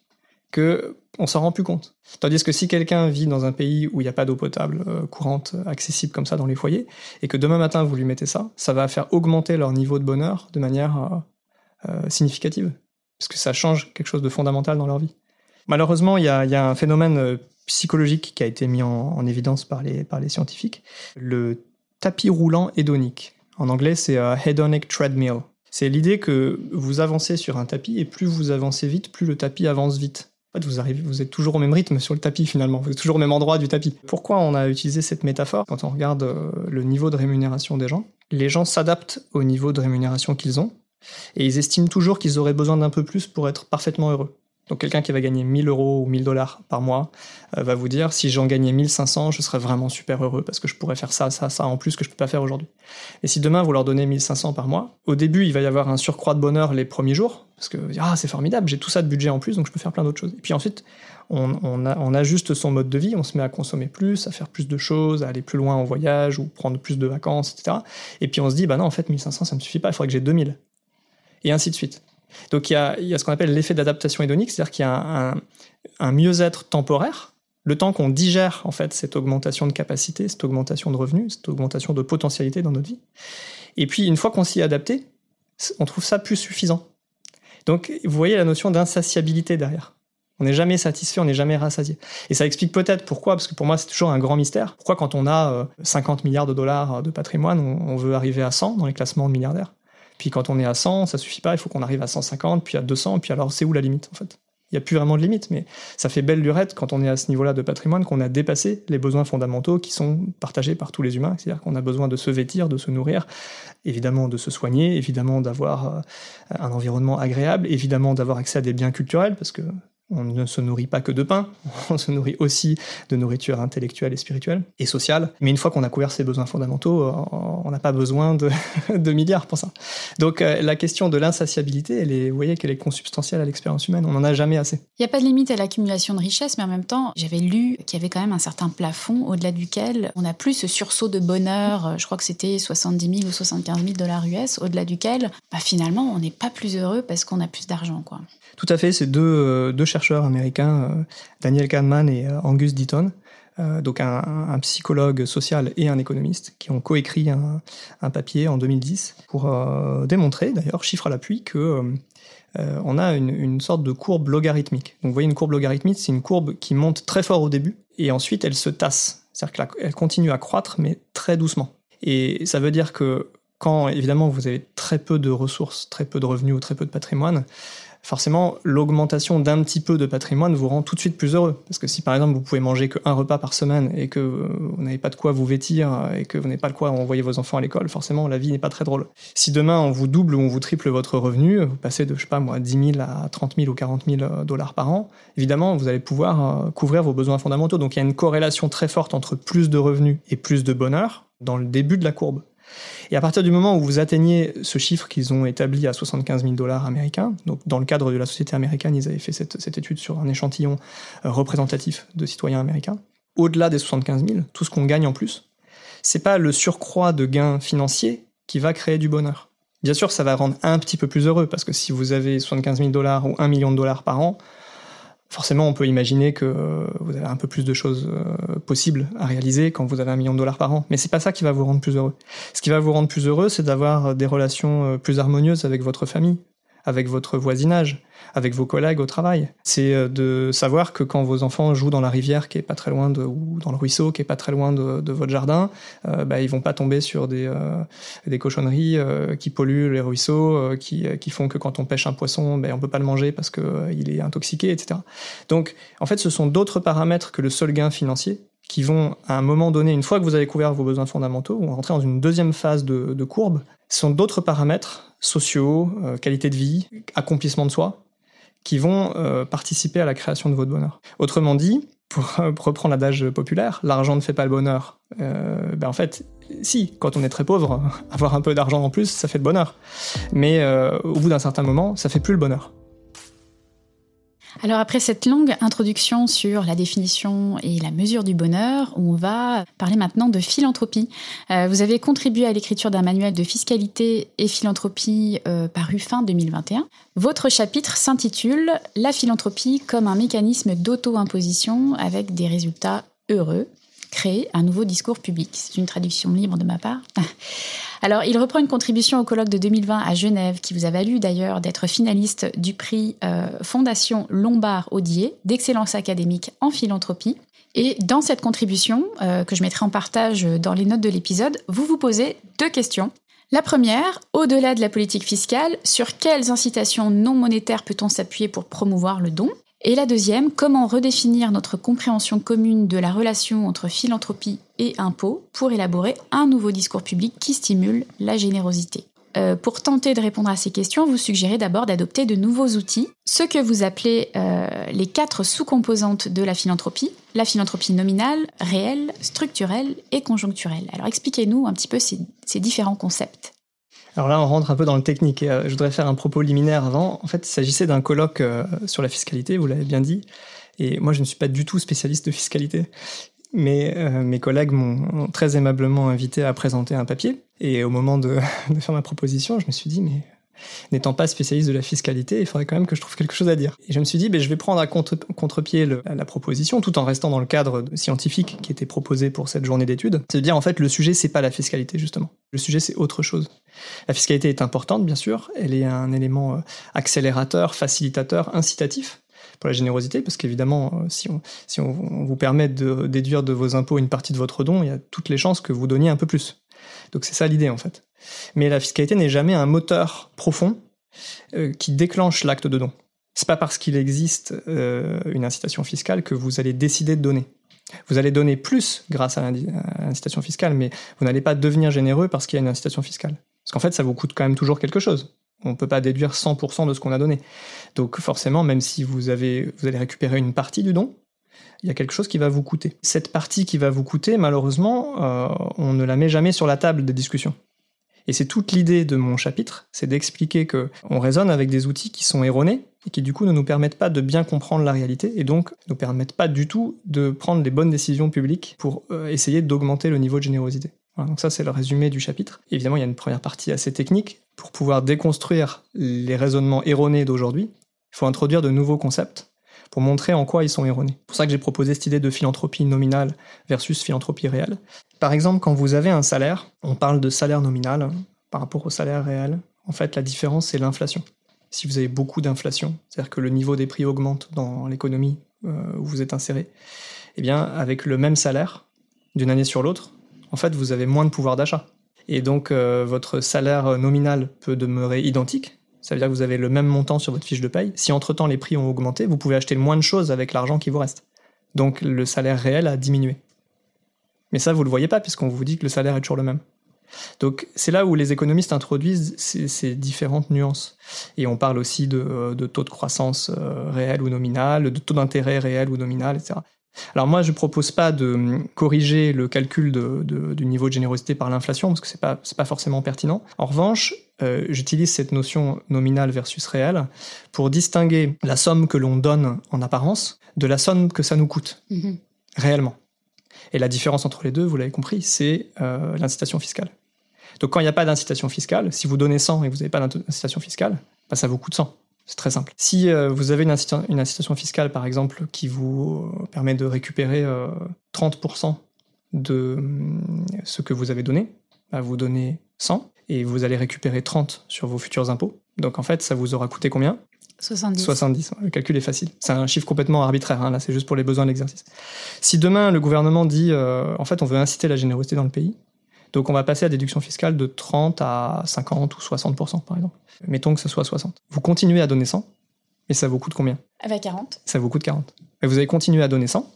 que on s'en rend plus compte. Tandis que si quelqu'un vit dans un pays où il n'y a pas d'eau potable euh, courante, accessible comme ça dans les foyers, et que demain matin vous lui mettez ça, ça va faire augmenter leur niveau de bonheur de manière euh, euh, significative. Parce que ça change quelque chose de fondamental dans leur vie. Malheureusement, il y a, un phénomène psychologique qui a été mis en, évidence par les, par les scientifiques, le tapis roulant hédonique. En anglais, c'est uh, hedonic treadmill. C'est l'idée que vous avancez sur un tapis et plus vous avancez vite, plus le tapis avance vite. En fait, vous, arrivez, vous êtes toujours au même rythme sur le tapis finalement, vous êtes toujours au même endroit du tapis. Pourquoi on a utilisé cette métaphore quand on regarde euh, le niveau de rémunération des gens? Les gens s'adaptent au niveau de rémunération qu'ils ont et ils estiment toujours qu'ils auraient besoin d'un peu plus pour être parfaitement heureux. Donc quelqu'un qui va gagner 1000 euros ou 1000 dollars par mois euh, va vous dire si j'en gagnais 1500, je serais vraiment super heureux parce que je pourrais faire ça, ça, ça en plus que je peux pas faire aujourd'hui. Et si demain vous leur donnez 1500 par mois, au début il va y avoir un surcroît de bonheur les premiers jours parce que ah c'est formidable, j'ai tout ça de budget en plus donc je peux faire plein d'autres choses. Et puis ensuite on, on, ajuste son mode de vie, on se met à consommer plus, à faire plus de choses, à aller plus loin en voyage ou prendre plus de vacances, etc. Et puis on se dit bah non en fait 1500 ça me suffit pas, il faudrait que j'ai 2000 et ainsi de suite. Donc il y a, ce qu'on appelle l'effet d'adaptation hédonique, c'est-à-dire qu'il y a un, mieux-être temporaire, le temps qu'on digère en fait cette augmentation de capacité, cette augmentation de revenus, cette augmentation de potentialité dans notre vie. Et puis une fois qu'on s'y est adapté, on trouve ça plus suffisant. Donc vous voyez la notion d'insatiabilité derrière. On n'est jamais satisfait, on n'est jamais rassasié. Et ça explique peut-être pourquoi, parce que pour moi c'est toujours un grand mystère, pourquoi quand on a 50 euh, milliards de dollars de patrimoine, on veut arriver à 100 dans les classements de milliardaires? Puis quand on est à 100, ça suffit pas, il faut qu'on arrive à 150, puis à 200, puis alors c'est où la limite en fait? Il n'y a plus vraiment de limite, mais ça fait belle lurette quand on est à ce niveau-là de patrimoine qu'on a dépassé les besoins fondamentaux qui sont partagés par tous les humains, c'est-à-dire qu'on a besoin de se vêtir, de se nourrir, évidemment de se soigner, évidemment d'avoir euh, un environnement agréable, évidemment d'avoir accès à des biens culturels, parce que on ne se nourrit pas que de pain, on se nourrit aussi de nourriture intellectuelle et spirituelle et sociale. Mais une fois qu'on a couvert ses besoins fondamentaux, euh, on n'a pas besoin de, de, milliards pour ça. Donc euh, la question de l'insatiabilité, elle est, vous voyez qu'elle est consubstantielle à l'expérience humaine. On n'en a jamais assez. Il n'y a pas de limite à l'accumulation de richesses, mais en même temps, j'avais lu qu'il y avait quand même un certain plafond au-delà duquel on n'a plus ce sursaut de bonheur. Euh, je crois que c'était 70 000 ou 75 000 dollars US, au-delà duquel, bah, finalement, on n'est pas plus heureux parce qu'on a plus d'argent. Tout à fait, c'est deux, deux chercheurs américains, euh, Daniel Kahneman et euh, Angus Deaton, donc un, psychologue social et un économiste, qui ont coécrit un, papier en 2010 pour démontrer, d'ailleurs, chiffre à l'appui, que on a une, une, sorte de courbe logarithmique. Donc vous voyez une courbe logarithmique, c'est une courbe qui monte très fort au début et ensuite elle se tasse, c'est-à-dire qu'elle continue à croître mais très doucement. Et ça veut dire que quand évidemment vous avez très peu de ressources, très peu de revenus ou très peu de patrimoine, forcément, l'augmentation d'un petit peu de patrimoine vous rend tout de suite plus heureux. Parce que si par exemple vous pouvez manger qu'un repas par semaine et que vous n'avez pas de quoi vous vêtir et que vous n'avez pas de quoi envoyer vos enfants à l'école, forcément la vie n'est pas très drôle. Si demain on vous double ou on vous triple votre revenu, vous passez de, je sais pas moi, 10 000 à 30 000 ou 40 000 dollars par an, évidemment vous allez pouvoir euh, couvrir vos besoins fondamentaux. Donc il y a une corrélation très forte entre plus de revenus et plus de bonheur dans le début de la courbe. Et à partir du moment où vous atteignez ce chiffre qu'ils ont établi à 75 000 dollars américains, donc dans le cadre de la société américaine, ils avaient fait cette, étude sur un échantillon euh, représentatif de citoyens américains. Au-delà des 75 000, tout ce qu'on gagne en plus, c'est pas le surcroît de gains financiers qui va créer du bonheur. Bien sûr, ça va rendre un petit peu plus heureux, parce que si vous avez 75 000 dollars ou 1 million de dollars par an, forcément, on peut imaginer que euh, vous avez un peu plus de choses euh, possibles à réaliser quand vous avez un million de dollars par an. Mais c'est pas ça qui va vous rendre plus heureux. Ce qui va vous rendre plus heureux, c'est d'avoir des relations euh, plus harmonieuses avec votre famille, avec votre voisinage, avec vos collègues au travail. C'est euh, de savoir que quand vos enfants jouent dans la rivière qui est pas très loin de, ou dans le ruisseau qui est pas très loin de, votre jardin, euh, bah, ils vont pas tomber sur des, euh, des cochonneries euh, qui polluent les ruisseaux, qui, qui font que quand on pêche un poisson, ben, on peut pas le manger parce que il est intoxiqué, etc. Donc, en fait, ce sont d'autres paramètres que le seul gain financier qui vont, à un moment donné, une fois que vous avez couvert vos besoins fondamentaux, rentrer dans une deuxième phase de, courbe, ce sont d'autres paramètres sociaux, qualité de vie, accomplissement de soi, qui vont euh, participer à la création de votre bonheur. Autrement dit, pour euh, reprendre l'adage populaire, l'argent ne fait pas le bonheur. Euh, ben en fait, si, quand on est très pauvre, avoir un peu d'argent en plus, ça fait le bonheur. Mais au bout d'un certain moment, ça fait plus le bonheur. Alors après cette longue introduction sur la définition et la mesure du bonheur, on va parler maintenant de philanthropie. Euh, vous avez contribué à l'écriture d'un manuel de fiscalité et philanthropie euh, paru fin 2021. Votre chapitre s'intitule La philanthropie comme un mécanisme d'auto-imposition avec des résultats heureux. Créer un nouveau discours public. C'est une traduction libre de ma part. Alors, il reprend une contribution au colloque de 2020 à Genève, qui vous a valu d'ailleurs d'être finaliste du prix euh, Fondation Lombard-Odier d'excellence académique en philanthropie. Et dans cette contribution, euh, que je mettrai en partage dans les notes de l'épisode, vous vous posez deux questions. La première, au-delà de la politique fiscale, sur quelles incitations non monétaires peut-on s'appuyer pour promouvoir le don? Et la deuxième, comment redéfinir notre compréhension commune de la relation entre philanthropie et impôt pour élaborer un nouveau discours public qui stimule la générosité. Euh, pour tenter de répondre à ces questions, vous suggérez d'abord d'adopter de nouveaux outils, ce que vous appelez euh, les quatre sous-composantes de la philanthropie, la philanthropie nominale, réelle, structurelle et conjoncturelle. Alors expliquez-nous un petit peu ces, ces différents concepts. Alors là, on rentre un peu dans le technique. Euh, je voudrais faire un propos liminaire avant. En fait, il s'agissait d'un colloque euh, sur la fiscalité, vous l'avez bien dit. Et moi, je ne suis pas du tout spécialiste de fiscalité. Mais euh, mes collègues m'ont très aimablement invité à présenter un papier. Et au moment de, de faire ma proposition, je me suis dit, mais n'étant pas spécialiste de la fiscalité, il faudrait quand même que je trouve quelque chose à dire. Et je me suis dit, ben, je vais prendre à contre, contre-pied la proposition, tout en restant dans le cadre scientifique qui était proposé pour cette journée d'études. C'est dire, en fait, le sujet, c'est pas la fiscalité, justement. Le sujet, c'est autre chose. La fiscalité est importante, bien sûr. Elle est un élément euh, accélérateur, facilitateur, incitatif pour la générosité, parce qu'évidemment, euh, si, on, si on vous permet de déduire de vos impôts une partie de votre don, il y a toutes les chances que vous donniez un peu plus. Donc c'est ça l'idée en fait. Mais la fiscalité n'est jamais un moteur profond euh, qui déclenche l'acte de don. C'est pas parce qu'il existe euh, une incitation fiscale que vous allez décider de donner. Vous allez donner plus grâce à l'incitation fiscale, mais vous n'allez pas devenir généreux parce qu'il y a une incitation fiscale. Parce qu'en fait, ça vous coûte quand même toujours quelque chose. On ne peut pas déduire 100% de ce qu'on a donné. Donc forcément, même si vous, avez, vous allez récupérer une partie du don, il y a quelque chose qui va vous coûter. Cette partie qui va vous coûter, malheureusement, euh, on ne la met jamais sur la table des discussions. Et c'est toute l'idée de mon chapitre, c'est d'expliquer que on raisonne avec des outils qui sont erronés et qui du coup ne nous permettent pas de bien comprendre la réalité et donc ne nous permettent pas du tout de prendre les bonnes décisions publiques pour euh, essayer d'augmenter le niveau de générosité. Donc ça c'est le résumé du chapitre. Évidemment, il y a une première partie assez technique pour pouvoir déconstruire les raisonnements erronés d'aujourd'hui. Il faut introduire de nouveaux concepts pour montrer en quoi ils sont erronés. C'est pour ça que j'ai proposé cette idée de philanthropie nominale versus philanthropie réelle. Par exemple, quand vous avez un salaire, on parle de salaire nominal hein, par rapport au salaire réel. En fait, la différence, c'est l'inflation. Si vous avez beaucoup d'inflation, c'est-à-dire que le niveau des prix augmente dans l'économie euh, où vous êtes inséré, eh bien, avec le même salaire, d'une année sur l'autre, en fait, vous avez moins de pouvoir d'achat. Et donc, euh, votre salaire nominal peut demeurer identique, ça veut dire que vous avez le même montant sur votre fiche de paye. Si entre-temps les prix ont augmenté, vous pouvez acheter moins de choses avec l'argent qui vous reste. Donc le salaire réel a diminué. Mais ça, vous le voyez pas puisqu'on vous dit que le salaire est toujours le même. Donc c'est là où les économistes introduisent ces, différentes nuances. Et on parle aussi de, de taux de croissance euh, réel ou nominal, de taux d'intérêt réel ou nominal, etc. Alors moi, je propose pas de corriger le calcul de, de, du niveau de générosité par l'inflation parce que c'est pas c'est pas forcément pertinent. En revanche, euh, j'utilise cette notion nominale versus réelle pour distinguer la somme que l'on donne en apparence de la somme que ça nous coûte mmh. réellement. Et la différence entre les deux, vous l'avez compris, c'est euh, l'incitation fiscale. Donc quand il n'y a pas d'incitation fiscale, si vous donnez 100 et que vous n'avez pas d'incitation fiscale, bah, ça vous coûte 100. C'est très simple. Si euh, vous avez une, incita- une incitation fiscale, par exemple, qui vous euh, permet de récupérer euh, 30% de hum, ce que vous avez donné, bah, vous donnez 100 et vous allez récupérer 30 sur vos futurs impôts. Donc en fait, ça vous aura coûté combien? 70. 70. Le calcul est facile. C'est un chiffre complètement arbitraire. hein, Là, c'est juste pour les besoins de l'exercice. Si demain le gouvernement dit, euh, en fait, on veut inciter la générosité dans le pays, donc on va passer à déduction fiscale de 30 à 50 ou 60 par exemple. Mettons que ce soit 60. Vous continuez à donner 100, mais ça vous coûte combien? Avec 40. Ça vous coûte 40. Et vous avez continué à donner 100,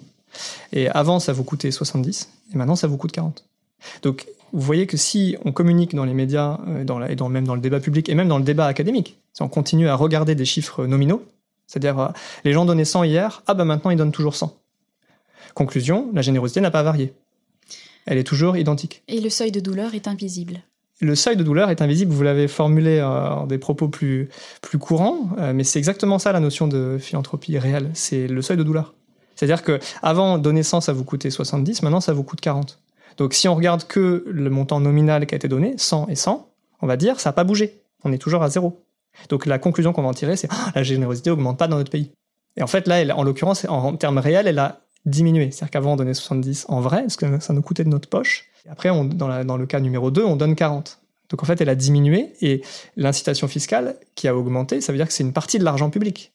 et avant ça vous coûtait 70, et maintenant ça vous coûte 40. Donc vous voyez que si on communique dans les médias, euh, dans la- et dans, même dans le débat public, et même dans le débat académique, si on continue à regarder des chiffres nominaux, c'est-à-dire euh, les gens donnaient 100 hier, ah bah maintenant ils donnent toujours 100. Conclusion, la générosité n'a pas varié. Elle est toujours identique. Et le seuil de douleur est invisible. Le seuil de douleur est invisible, vous l'avez formulé euh, en des propos plus, plus courants, euh, mais c'est exactement ça la notion de philanthropie réelle, c'est le seuil de douleur. C'est-à-dire que avant donner 100, ça vous coûtait 70, maintenant ça vous coûte 40. Donc si on regarde que le montant nominal qui a été donné, 100 et 100, on va dire ça n'a pas bougé, on est toujours à zéro. Donc la conclusion qu'on va en tirer, c'est Ah, la générosité augmente pas dans notre pays. Et en fait là, elle- en l'occurrence, en, en termes réels, elle a diminué. C'est-à-dire qu'avant on donnait 70 en vrai, parce que ça nous coûtait de notre poche. Et après, dans, le cas numéro 2, on donne 40. Donc en fait, elle a diminué et l'incitation fiscale qui a augmenté, ça veut dire que c'est une partie de l'argent public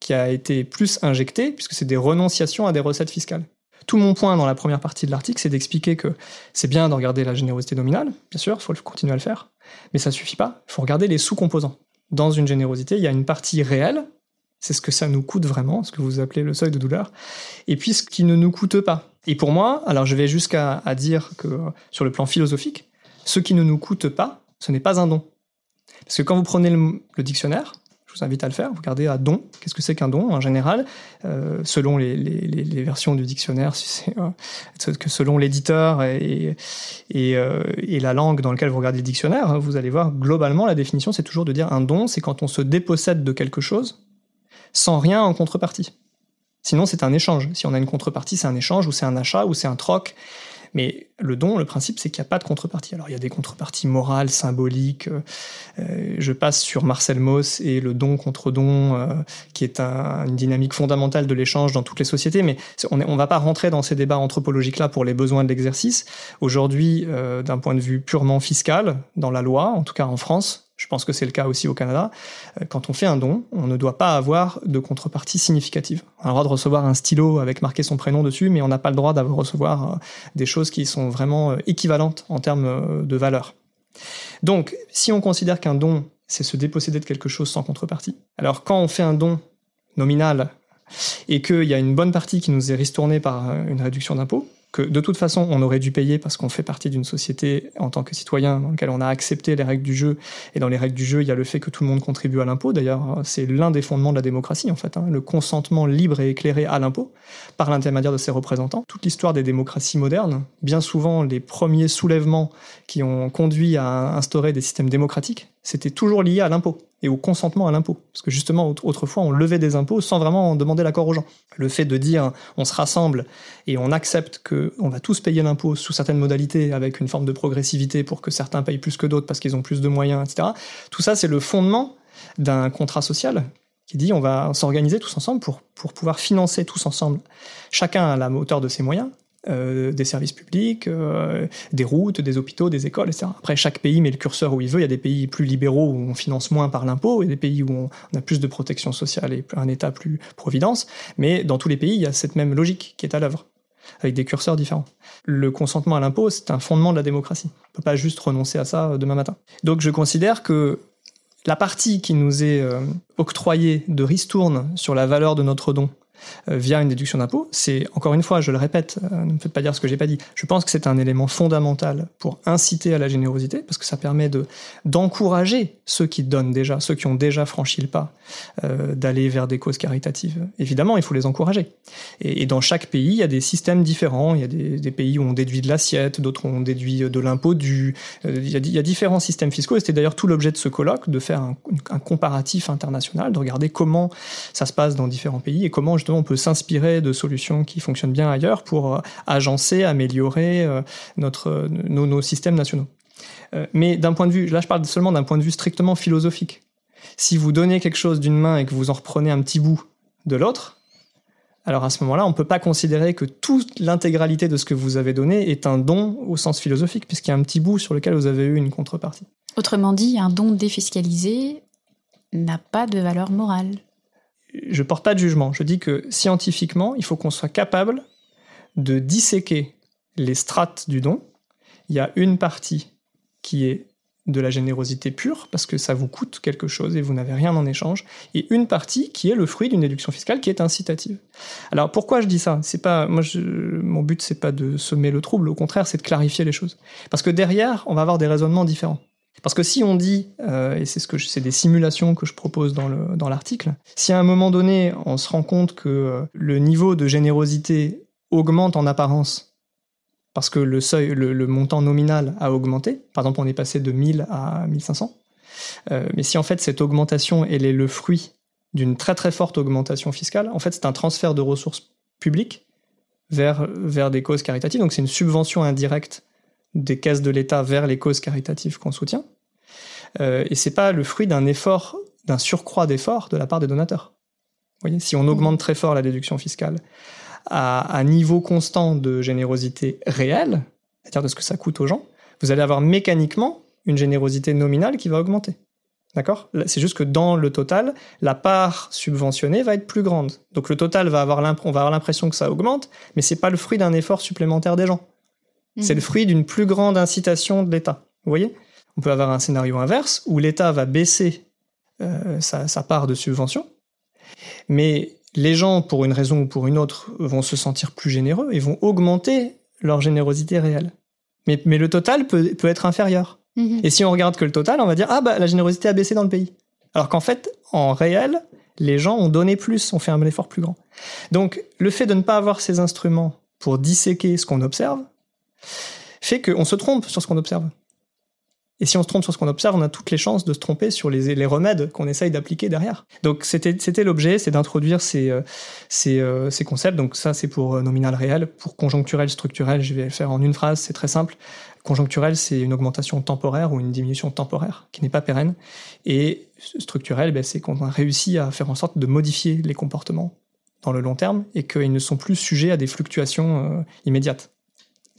qui a été plus injectée, puisque c'est des renonciations à des recettes fiscales. Tout mon point dans la première partie de l'article, c'est d'expliquer que c'est bien de regarder la générosité nominale, bien sûr, il faut continuer à le faire, mais ça suffit pas, il faut regarder les sous-composants. Dans une générosité, il y a une partie réelle, c'est ce que ça nous coûte vraiment, ce que vous appelez le seuil de douleur, et puis ce qui ne nous coûte pas. Et pour moi, alors je vais jusqu'à dire que sur le plan philosophique, ce qui ne nous coûte pas, ce n'est pas un don. Parce que quand vous prenez le, dictionnaire, je vous invite à le faire, vous regardez à don, qu'est-ce que c'est qu'un don en général, euh, selon les, versions du dictionnaire, euh, que selon l'éditeur et, et, euh, et la langue dans laquelle vous regardez le dictionnaire, hein, vous allez voir globalement la définition, c'est toujours de dire un don, c'est quand on se dépossède de quelque chose sans rien en contrepartie. Sinon, c'est un échange. Si on a une contrepartie, c'est un échange, ou c'est un achat, ou c'est un troc. Mais le don, le principe, c'est qu'il n'y a pas de contrepartie. Alors, il y a des contreparties morales, symboliques. euh, euh, je passe sur Marcel Mauss et le don contre don, euh, qui est un- une dynamique fondamentale de l'échange dans toutes les sociétés. Mais on ne va pas rentrer dans ces débats anthropologiques-là pour les besoins de l'exercice. Aujourd'hui, d'un point de vue purement fiscal, dans la loi, en tout cas en France, je pense que c'est le cas aussi au Canada, euh, quand on fait un don, on ne doit pas avoir de contrepartie significative. On a le droit de recevoir un stylo avec marqué son prénom dessus, mais on n'a pas le droit d'avoir recevoir euh, des choses qui sont vraiment euh, équivalentes en termes de valeur. Donc, si on considère qu'un don, c'est se déposséder de quelque chose sans contrepartie, alors quand on fait un don nominal et qu'il y a une bonne partie qui nous est ristournée par une réduction d'impôt, que de toute façon on aurait dû payer parce qu'on fait partie d'une société en tant que citoyen dans laquelle on a accepté les règles du jeu, et dans les règles du jeu il y a le fait que tout le monde contribue à l'impôt, d'ailleurs c'est l'un des fondements de la démocratie en fait, hein, le consentement libre et éclairé à l'impôt par l'intermédiaire de ses représentants. Toute l'histoire des démocraties modernes, bien souvent les premiers soulèvements qui ont conduit à instaurer des systèmes démocratiques, c'était toujours lié à l'impôt et au consentement à l'impôt. Parce que justement, aut- autrefois, on levait des impôts sans vraiment en demander l'accord aux gens. Le fait de dire on se rassemble et on accepte que on va tous payer l'impôt sous certaines modalités avec une forme de progressivité pour que certains payent plus que d'autres parce qu'ils ont plus de moyens, etc. Tout ça, c'est le fondement d'un contrat social qui dit on va s'organiser tous ensemble pour, pour pouvoir financer tous ensemble, chacun à la hauteur de ses moyens, euh, des services publics, euh, des routes, des hôpitaux, des écoles, etc. Après, chaque pays met le curseur où il veut. Il y a des pays plus libéraux où on finance moins par l'impôt, et des pays où on, on a plus de protection sociale et un État plus providence. Mais dans tous les pays, il y a cette même logique qui est à l'œuvre, avec des curseurs différents. Le consentement à l'impôt, c'est un fondement de la démocratie. On peut pas juste renoncer à ça euh, demain matin. Donc, je considère que la partie qui nous est octroyée de ristourne sur la valeur de notre don via une déduction d'impôt, c'est, encore une fois, je le répète, euh, ne me faites pas dire ce que j'ai pas dit, je pense que c'est un élément fondamental pour inciter à la générosité, parce que ça permet de, d'encourager ceux qui donnent déjà, ceux qui ont déjà franchi le pas, euh, d'aller vers des causes caritatives. Évidemment, il faut les encourager. Et, dans chaque pays, il y a des systèmes différents, il y a des, pays où on déduit de l'assiette, d'autres où on déduit de l'impôt euh, il, y a, différents systèmes fiscaux, et c'était d'ailleurs tout l'objet de ce colloque, de faire un, un comparatif international, de regarder comment ça se passe dans différents pays et comment on peut s'inspirer de solutions qui fonctionnent bien ailleurs pour euh, agencer, améliorer euh, notre, nos, nos systèmes nationaux. Euh, mais d'un point de vue, là je parle seulement d'un point de vue strictement philosophique. Si vous donnez quelque chose d'une main et que vous en reprenez un petit bout de l'autre, alors à ce moment-là, on ne peut pas considérer que toute l'intégralité de ce que vous avez donné est un don au sens philosophique, puisqu'il y a un petit bout sur lequel vous avez eu une contrepartie. Autrement dit, un don défiscalisé n'a pas de valeur morale. Je porte pas de jugement. Je dis que scientifiquement, il faut qu'on soit capable de disséquer les strates du don. Il y a une partie qui est de la générosité pure, parce que ça vous coûte quelque chose et vous n'avez rien en échange, et une partie qui est le fruit d'une déduction fiscale qui est incitative. Alors pourquoi je dis ça? C'est pas moi, mon but c'est pas de semer le trouble, au contraire c'est de clarifier les choses, parce que derrière on va avoir des raisonnements différents. Parce que si on dit, euh, et c'est ce que c'est des simulations que je propose dans le dans l'article, si à un moment donné on se rend compte que euh, le niveau de générosité augmente en apparence parce que le seuil, le, montant nominal a augmenté. Par exemple, on est passé de 1000 à 1500. Euh, mais si en fait cette augmentation elle est le fruit d'une très très forte augmentation fiscale, en fait c'est un transfert de ressources publiques vers, vers des causes caritatives. Donc c'est une subvention indirecte des caisses de l'État vers les causes caritatives qu'on soutient. Euh, et c'est pas le fruit d'un effort, d'un surcroît d'effort de la part des donateurs. Vous voyez, si on augmente très fort la déduction fiscale à un niveau constant de générosité réelle, c'est-à-dire de ce que ça coûte aux gens, vous allez avoir mécaniquement une générosité nominale qui va augmenter. D'accord? C'est juste que dans le total, la part subventionnée va être plus grande. Donc le total va avoir va avoir l'impression que ça augmente, mais c'est pas le fruit d'un effort supplémentaire des gens. C'est le mhm. fruit d'une plus grande incitation de l'État. Vous voyez? On peut avoir un scénario inverse où l'État va baisser euh, sa, sa part de subvention, mais les gens, pour une raison ou pour une autre, vont se sentir plus généreux et vont augmenter leur générosité réelle. Mais, mais le total peut, peut être inférieur. Mhm. Et si on regarde que le total, on va dire ah bah la générosité a baissé dans le pays. Alors qu'en fait, en réel, les gens ont donné plus, ont fait un effort plus grand. Donc le fait de ne pas avoir ces instruments pour disséquer ce qu'on observe fait qu'on se trompe sur ce qu'on observe. Et si on se trompe sur ce qu'on observe, on a toutes les chances de se tromper sur les, les remèdes qu'on essaye d'appliquer derrière. Donc c'était l'objet, c'est d'introduire ces, euh, ces, euh, ces concepts. Donc ça c'est pour euh, nominal réel, pour conjoncturel structurel, je vais le faire en une phrase, c'est très simple. Conjoncturel, c'est une augmentation temporaire ou une diminution temporaire qui n'est pas pérenne. Et structurel, ben, c'est qu'on a réussi à faire en sorte de modifier les comportements dans le long terme et qu'ils ne sont plus sujets à des fluctuations immédiates.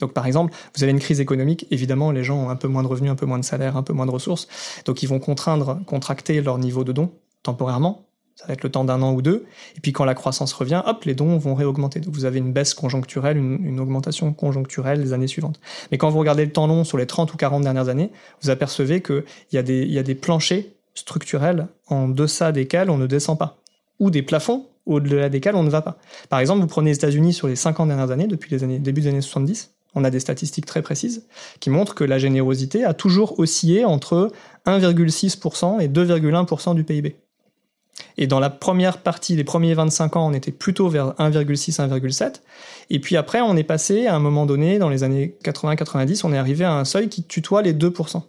Donc par exemple, vous avez une crise économique, évidemment les gens ont un peu moins de revenus, un peu moins de salaire, un peu moins de ressources, donc ils vont contraindre, contracter leur niveau de don temporairement, ça va être le temps d'un an ou deux, et puis quand la croissance revient, hop, les dons vont réaugmenter. Donc vous avez une baisse conjoncturelle, une, augmentation conjoncturelle les années suivantes. Mais quand vous regardez le temps long sur les 30 ou 40 dernières années, vous apercevez qu'il y, a des, y a des planchers structurels en deçà desquels on ne descend pas, ou des plafonds au-delà desquels on ne va pas. Par exemple, vous prenez les États-Unis sur les 50 dernières années, depuis les années, début des années 70, on a des statistiques très précises qui montrent que la générosité a toujours oscillé entre 1,6% et 2,1% du PIB. Et dans la première partie, les premiers 25 ans, on était plutôt vers 1,6, 1,7. Et puis après, on est passé, à un moment donné, dans les années 80-90, on est arrivé à un seuil qui tutoie les 2%.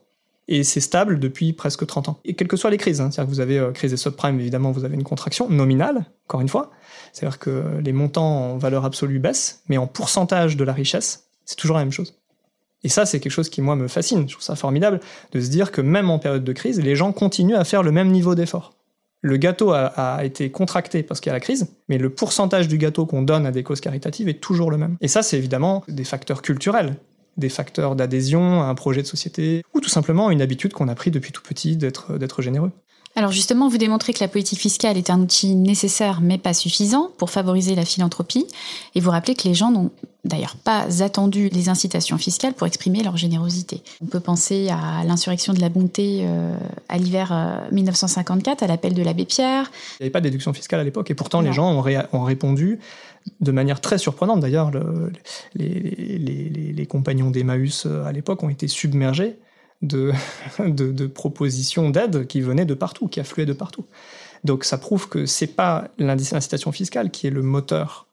Et c'est stable depuis presque 30 ans. Et quelles que soient les crises, hein, c'est-à-dire que vous avez euh, crise des subprimes, évidemment, vous avez une contraction nominale, encore une fois. C'est-à-dire que les montants en valeur absolue baissent, mais en pourcentage de la richesse, c'est toujours la même chose. Et ça, c'est quelque chose qui, moi, me fascine. Je trouve ça formidable de se dire que même en période de crise, les gens continuent à faire le même niveau d'effort. Le gâteau a, été contracté parce qu'il y a la crise, mais le pourcentage du gâteau qu'on donne à des causes caritatives est toujours le même. Et ça, c'est évidemment des facteurs culturels, des facteurs d'adhésion à un projet de société, ou tout simplement une habitude qu'on a pris depuis tout petit d'être généreux. Alors justement, vous démontrez que la politique fiscale est un outil nécessaire mais pas suffisant pour favoriser la philanthropie, et vous rappelez que les gens n'ont d'ailleurs pas attendu les incitations fiscales pour exprimer leur générosité. On peut penser à l'insurrection de la bonté euh, à l'hiver 1954, euh, à l'appel de l'abbé Pierre. Il n'y avait pas de déduction fiscale à l'époque, et pourtant les gens ont, répondu de manière très surprenante. D'ailleurs, les, les, compagnons d'Emmaüs euh, à l'époque ont été submergés de, propositions d'aide qui venaient de partout, qui affluaient de partout. Donc ça prouve que c'est pas l'incitation fiscale qui est le moteur,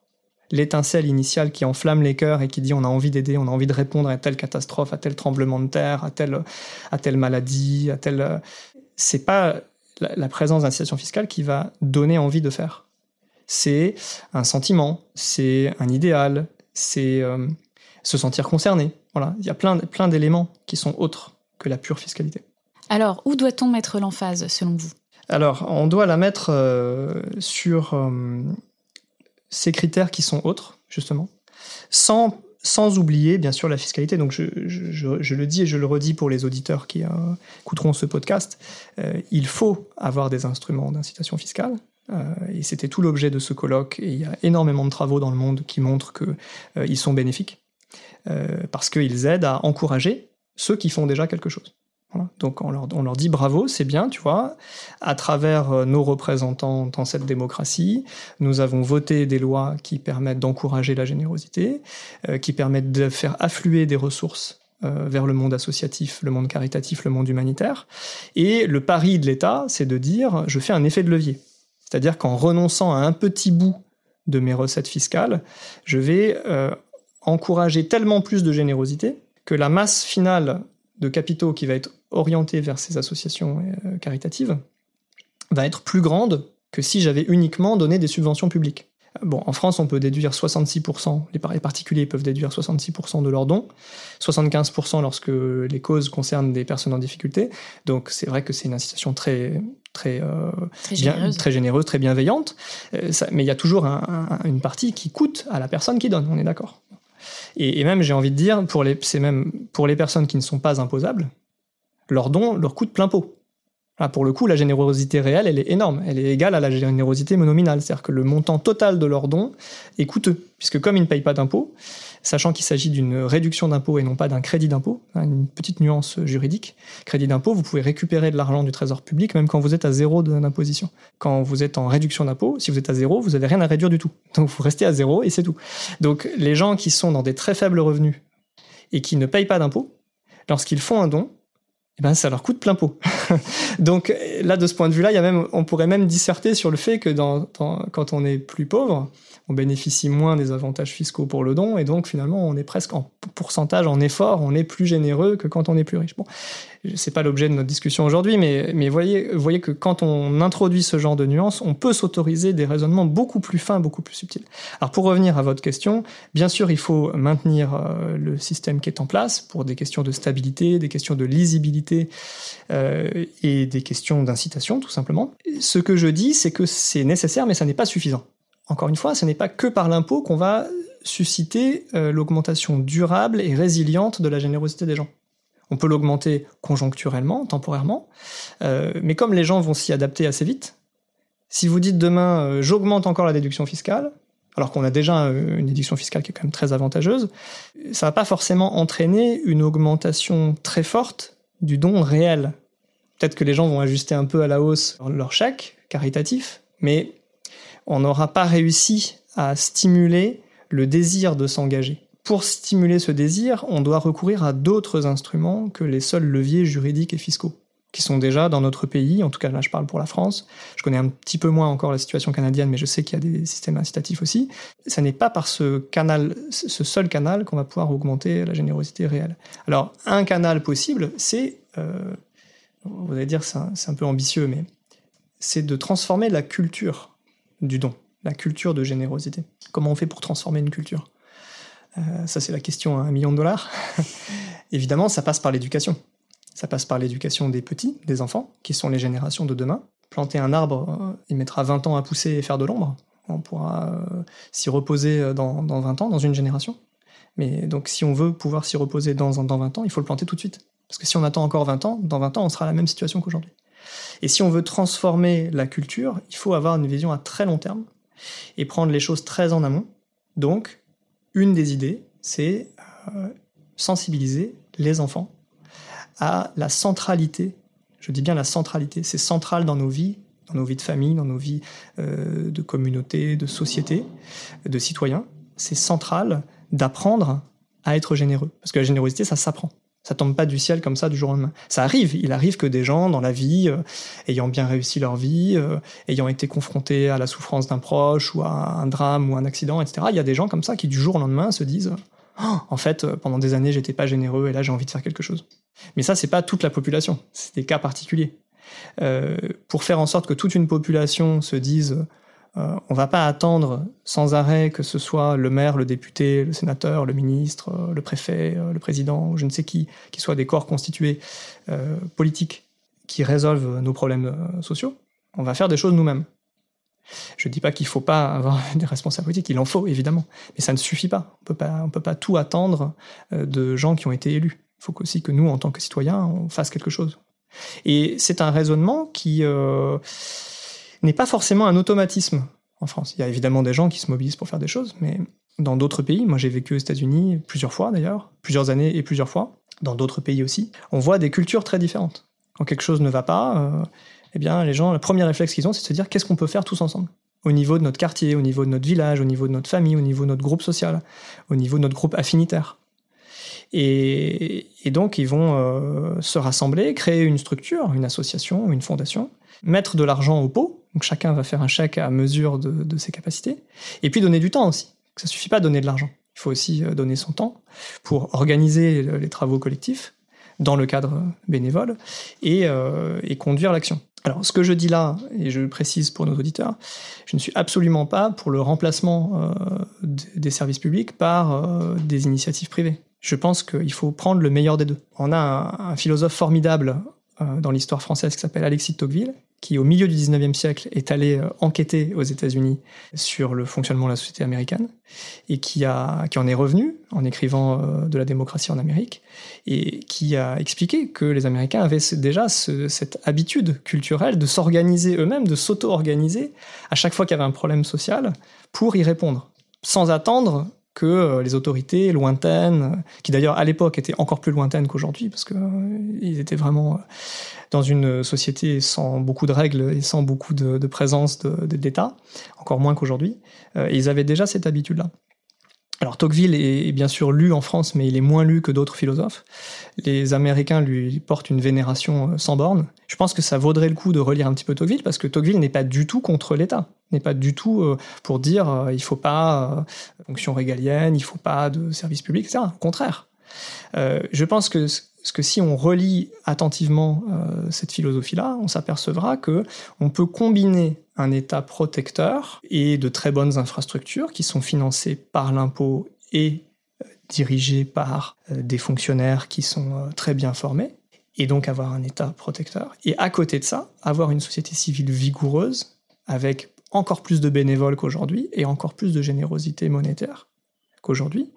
l'étincelle initiale qui enflamme les cœurs et qui dit on a envie d'aider, on a envie de répondre à telle catastrophe, à tel tremblement de terre, à telle, maladie, à telle. C'est pas la, présence d'incitation fiscale qui va donner envie de faire. C'est un sentiment, c'est un idéal, c'est euh, se sentir concerné. Voilà, il y a plein d'éléments qui sont autres que la pure fiscalité. Alors, où doit-on mettre l'emphase selon vous? Alors, on doit la mettre euh, sur euh, ces critères qui sont autres, justement, sans, sans oublier, bien sûr, la fiscalité. Donc, je, je- je- je le dis et je le redis pour les auditeurs qui euh, écouteront ce podcast, il faut avoir des instruments d'incitation fiscale. Et c'était tout l'objet de ce colloque. Et il y a énormément de travaux dans le monde qui montrent qu'ils sont bénéfiques, euh, parce qu'ils aident à encourager ceux qui font déjà quelque chose. Donc on leur, dit bravo, c'est bien, tu vois, à travers euh, nos représentants dans cette démocratie, nous avons voté des lois qui permettent d'encourager la générosité, euh, qui permettent de faire affluer des ressources euh, vers le monde associatif, le monde caritatif, le monde humanitaire. Et le pari de l'État, c'est de dire, je fais un effet de levier. C'est-à-dire qu'en renonçant à un petit bout de mes recettes fiscales, je vais encourager tellement plus de générosité que la masse finale de capitaux qui va être orientée vers ces associations euh, caritatives va être plus grande que si j'avais uniquement donné des subventions publiques. Bon, en France, on peut déduire 66%, les par- les particuliers peuvent déduire 66% de leurs dons, 75% lorsque les causes concernent des personnes en difficulté. Donc c'est vrai que c'est une incitation très, très, euh, Très bien- généreuse. très généreuse, très bienveillante. Euh, ça- mais il y a toujours un- un- une partie qui coûte à la personne qui donne, on est d'accord. Et, même, j'ai envie de dire, pour les, c'est pour les personnes qui ne sont pas imposables, leur don leur coûte plein pot. Là, pour le coup, la générosité réelle, elle est énorme. Elle est égale à la générosité nominale. C'est-à-dire que le montant total de leur don est coûteux. Puisque comme ils ne payent pas d'impôts, sachant qu'il s'agit d'une réduction d'impôt et non pas d'un crédit d'impôt, hein, une petite nuance juridique, crédit d'impôt, vous pouvez récupérer de l'argent du trésor public même quand vous êtes à zéro d'imposition. Quand vous êtes en réduction d'impôt, si vous êtes à zéro, vous n'avez rien à réduire du tout. Donc vous restez à zéro et c'est tout. Donc les gens qui sont dans des très faibles revenus et qui ne payent pas d'impôt, lorsqu'ils font un don, eh ben, ça leur coûte plein pot. Donc là, de ce point de vue-là, même, on pourrait même disserter sur le fait que quand on est plus pauvre, on bénéficie moins des avantages fiscaux pour le don, et donc finalement, on est presque en pourcentage, en effort, on est plus généreux que quand on est plus riche. C'est pas l'objet de notre discussion aujourd'hui, mais, mais voyez, voyez que quand on introduit ce genre de nuances, on peut s'autoriser des raisonnements beaucoup plus fins, beaucoup plus subtils. Alors pour revenir à votre question, bien sûr, il faut maintenir euh, le système qui est en place pour des questions de stabilité, des questions de lisibilité euh, et des questions d'incitation, tout simplement. Ce que je dis, c'est que c'est nécessaire, mais ça n'est pas suffisant. Encore une fois, ce n'est pas que par l'impôt qu'on va susciter euh, l'augmentation durable et résiliente de la générosité des gens. On peut l'augmenter conjoncturellement, temporairement, euh, mais comme les gens vont s'y adapter assez vite, si vous dites demain euh, j'augmente encore la déduction fiscale, alors qu'on a déjà euh, une déduction fiscale qui est quand même très avantageuse, ça va pas forcément entraîner une augmentation très forte du don réel. Peut-être que les gens vont ajuster un peu à la hausse leur chèque caritatif, mais on n'aura pas réussi à stimuler le désir de s'engager. Pour stimuler ce désir, on doit recourir à d'autres instruments que les seuls leviers juridiques et fiscaux, qui sont déjà dans notre pays, en tout cas là je parle pour la France, je connais un petit peu moins encore la situation canadienne, mais je sais qu'il y a des systèmes incitatifs aussi. Ça n'est pas par ce canal, ce seul canal qu'on va pouvoir augmenter la générosité réelle. Alors, un canal possible, c'est, euh, vous allez dire c'est un, un peu ambitieux, mais c'est de transformer la culture du don, la culture de générosité. Comment on fait pour transformer une culture? Euh, Ça, c'est la question à un million de dollars. Évidemment, ça passe par l'éducation. Ça passe par l'éducation des petits, des enfants, qui sont les générations de demain. Planter un arbre, euh, il mettra 20 ans à pousser et faire de l'ombre. On pourra euh, s'y reposer dans, dans 20 ans, dans une génération. Mais donc, si on veut pouvoir s'y reposer dans, dans 20 ans, il faut le planter tout de suite. Parce que si on attend encore 20 ans, dans 20 ans, on sera à la même situation qu'aujourd'hui. Et si on veut transformer la culture, il faut avoir une vision à très long terme et prendre les choses très en amont. Donc, une des idées, c'est euh, sensibiliser les enfants à la centralité. Je dis bien la centralité. C'est central dans nos vies, dans nos vies de famille, dans nos vies euh, de communauté, de société, de citoyens. C'est central d'apprendre à être généreux. Parce que la générosité, ça s'apprend. Ça tombe pas du ciel comme ça du jour au lendemain. Ça arrive. Il arrive que des gens dans la vie, euh, ayant bien réussi leur vie, euh, ayant été confrontés à la souffrance d'un proche ou à un drame ou un accident, etc. Il y a des gens comme ça qui du jour au lendemain se disent Oh, en fait, euh, pendant des années, j'étais pas généreux et là, j'ai envie de faire quelque chose. Mais ça, c'est pas toute la population. C'est des cas particuliers. Pour faire en sorte que toute une population se dise Euh, on va pas attendre sans arrêt que ce soit le maire, le député, le sénateur, le ministre, euh, le préfet, euh, le président, je ne sais qui, qui soient des corps constitués politiques qui résolvent nos problèmes sociaux. On va faire des choses nous-mêmes. Je dis pas qu'il faut pas avoir des responsables politiques, il en faut évidemment, mais ça ne suffit pas. On on peut pas tout attendre de gens qui ont été élus. Il faut aussi que nous, en tant que citoyens, on fasse quelque chose. Et c'est un raisonnement qui n'est pas forcément un automatisme en France. Il y a évidemment des gens qui se mobilisent pour faire des choses, mais dans d'autres pays, moi j'ai vécu aux États-Unis plusieurs fois d'ailleurs, plusieurs années et plusieurs fois, dans d'autres pays aussi, on voit des cultures très différentes. Quand quelque chose ne va pas, euh, eh bien les gens, le premier réflexe qu'ils ont, c'est de se dire qu'est-ce qu'on peut faire tous ensemble? Au niveau de notre quartier, au niveau de notre village, au niveau de notre famille, au niveau de notre groupe social, au niveau de notre groupe affinitaire. Et, et donc, ils vont euh, se rassembler, créer une structure, une association, une fondation, mettre de l'argent au pot. Donc, chacun va faire un chèque à mesure de, de ses capacités. Et puis, donner du temps aussi. Ça suffit pas de donner de l'argent. Il faut aussi euh, donner son temps pour organiser le- les travaux collectifs dans le cadre bénévole et, euh, et conduire l'action. Alors, ce que je dis là, et je le précise pour nos auditeurs, je ne suis absolument pas pour le remplacement euh, des services publics par euh, des initiatives privées. Je pense qu'il faut prendre le meilleur des deux. On a un, philosophe formidable euh, dans l'histoire française qui s'appelle Alexis de Tocqueville, qui au milieu du 19e siècle est allé euh, enquêter aux États-Unis sur le fonctionnement de la société américaine et qui, a, qui en est revenu en écrivant euh, de la démocratie en Amérique et qui a expliqué que les Américains avaient déjà ce- cette habitude culturelle de s'organiser eux-mêmes, de s'auto-organiser à chaque fois qu'il y avait un problème social pour y répondre, sans attendre que euh, les autorités lointaines, euh, qui d'ailleurs à l'époque étaient encore plus lointaines qu'aujourd'hui, parce qu'ils étaient vraiment euh, dans une société sans beaucoup de règles et sans beaucoup de, de présence l'État, encore moins qu'aujourd'hui, euh, ils avaient déjà cette habitude-là. Alors Tocqueville est, bien sûr lu en France, mais il est moins lu que d'autres philosophes. Les Américains lui portent une vénération euh, sans borne. Je pense que ça vaudrait le coup de relire un petit peu Tocqueville, parce que Tocqueville n'est pas du tout contre l'État, n'est pas du tout euh, pour dire euh, il faut pas euh, fonction régalienne, il faut pas de service public, etc. Au contraire. Je pense que, ce que si on relit attentivement euh, cette philosophie-là, on s'apercevra que on peut combiner un État protecteur et de très bonnes infrastructures qui sont financées par l'impôt et euh, dirigées par euh, des fonctionnaires qui sont très bien formés, et donc avoir un État protecteur. Et à côté de ça, avoir une société civile vigoureuse avec encore plus de bénévoles qu'aujourd'hui et encore plus de générosité monétaire qu'aujourd'hui.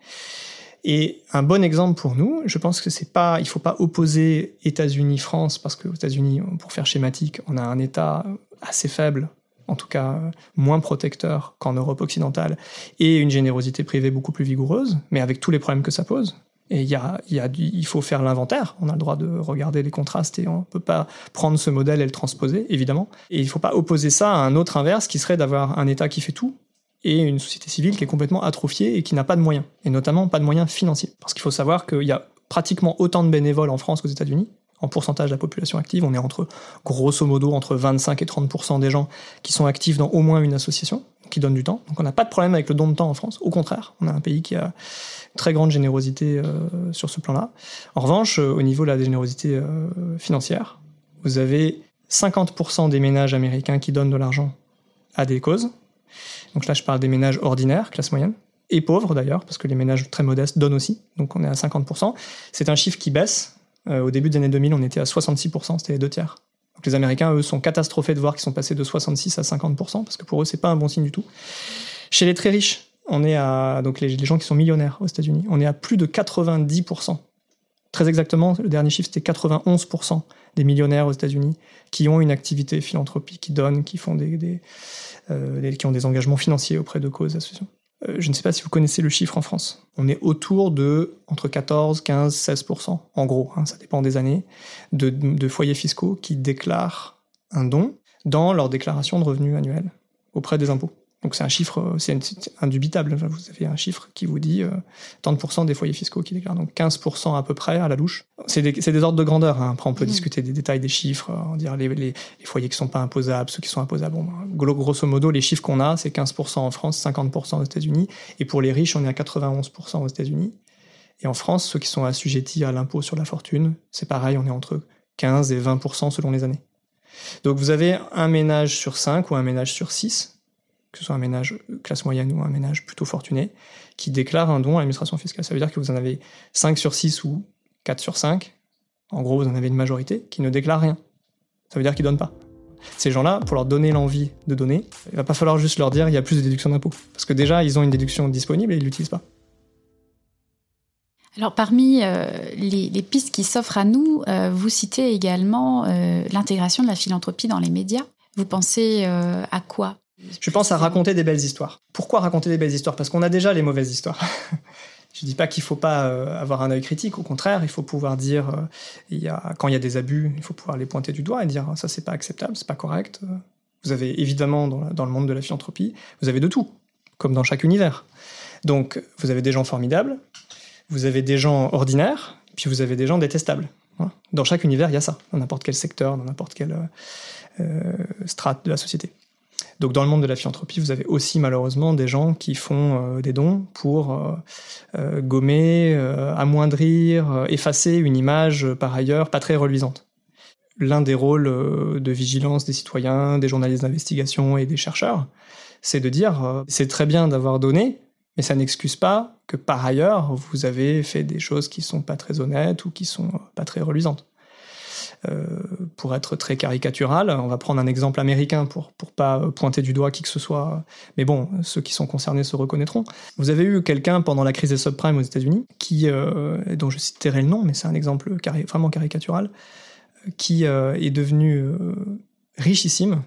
Et un bon exemple pour nous, je pense que c'est pas, il faut pas opposer États-Unis-France parce qu'aux États-Unis, pour faire schématique, on a un État assez faible, en tout cas moins protecteur qu'en Europe occidentale, et une générosité privée beaucoup plus vigoureuse, mais avec tous les problèmes que ça pose. Et il y a, y a il faut faire l'inventaire. On a le droit de regarder les contrastes et on peut pas prendre ce modèle et le transposer, évidemment. Et il faut pas opposer ça à un autre inverse qui serait d'avoir un État qui fait tout et une société civile qui est complètement atrophiée et qui n'a pas de moyens, et notamment pas de moyens financiers. Parce qu'il faut savoir qu'il y a pratiquement autant de bénévoles en France qu'aux États-Unis. En pourcentage de la population active, on est entre, grosso modo, entre 25 et 30% des gens qui sont actifs dans au moins une association, qui donnent du temps. Donc on n'a pas de problème avec le don de temps en France. Au contraire, on a un pays qui a très grande générosité euh, sur ce plan-là. En revanche, euh, au niveau de la générosité euh, financière, vous avez 50% des ménages américains qui donnent de l'argent à des causes, donc là, je parle des ménages ordinaires, classe moyenne, et pauvres d'ailleurs, parce que les ménages très modestes donnent aussi. Donc on est à 50%. C'est un chiffre qui baisse. Euh, au début des années 2000, on était à 66%, c'était les deux tiers. Donc les Américains, eux, sont catastrophés de voir qu'ils sont passés de 66 à 50%, parce que pour eux, c'est pas un bon signe du tout. Chez les très riches, on est à, donc les, les gens qui sont millionnaires aux États-Unis, on est à plus de 90%. Très exactement, le dernier chiffre, c'était 91% des millionnaires aux États-Unis qui ont une activité philanthropique, qui donnent, qui font des, euh, qui ont des engagements financiers auprès de causes, associations. Euh, je ne sais pas si vous connaissez le chiffre en France. On est autour de entre 14, 15, 16%, en gros, hein, ça dépend des années, de, de foyers fiscaux qui déclarent un don dans leur déclaration de revenus annuels auprès des impôts. Donc c'est un chiffre, c'est indubitable. Vous avez un chiffre qui vous dit euh, tant de pourcents des foyers fiscaux qui déclarent, donc 15% à peu près à la louche. C'est des, ordres de grandeur. hein. Après, on peut Mhm. discuter des détails des chiffres, euh, dire les, les, les foyers qui sont pas imposables, ceux qui sont imposables. Bon, ben, gros- grosso modo, les chiffres qu'on a, c'est 15% en France, 50% aux États-Unis, et pour les riches, on est à 91% aux États-Unis. Et en France, ceux qui sont assujettis à l'impôt sur la fortune, c'est pareil, on est entre 15 et 20% selon les années. Donc vous avez un ménage sur 5 ou un ménage sur 6 que ce soit un ménage classe moyenne ou un ménage plutôt fortuné, qui déclare un don à l'administration fiscale. Ça veut dire que vous en avez 5 sur 6 ou 4 sur 5, en gros vous en avez une majorité, qui ne déclare rien. Ça veut dire qu'ils ne donnent pas. Ces gens-là, pour leur donner l'envie de donner, il va pas falloir juste leur dire il y a plus de déduction d'impôts. Parce que déjà, ils ont une déduction disponible et ils ne l'utilisent pas. Alors parmi euh, les, pistes qui s'offrent à nous, euh, vous citez également euh, l'intégration de la philanthropie dans les médias. Vous pensez à quoi? Je pense à raconter des belles histoires. Pourquoi raconter des belles histoires? Parce qu'on a déjà les mauvaises histoires. Je dis pas qu'il faut pas avoir un œil critique, au contraire, il faut pouvoir dire, a, quand il y a des abus, il faut pouvoir les pointer du doigt et dire ça c'est pas acceptable, c'est pas correct. Vous avez évidemment dans, dans, le monde de la philanthropie, vous avez de tout, comme dans chaque univers. Donc vous avez des gens formidables, vous avez des gens ordinaires, puis vous avez des gens détestables. Dans chaque univers, il y a ça, dans n'importe quel secteur, dans n'importe quelle euh, strate de la société. Donc dans le monde de la philanthropie, vous avez aussi malheureusement des gens qui font euh, des dons pour euh, gommer, amoindrir, effacer une image par ailleurs pas très reluisante. L'un des rôles de vigilance des citoyens, des journalistes d'investigation et des chercheurs, c'est de dire c'est très bien d'avoir donné, mais ça n'excuse pas que par ailleurs, vous avez fait des choses qui sont pas très honnêtes ou qui sont pas très reluisantes. Euh, pour être très caricatural, on va prendre un exemple américain pour pour pas pointer du doigt qui que ce soit, mais bon, ceux qui sont concernés se reconnaîtront. Vous avez eu quelqu'un pendant la crise des subprimes aux États-Unis qui, euh, dont je citerai le nom, mais c'est un exemple vraiment caricatural, qui euh, est devenu richissime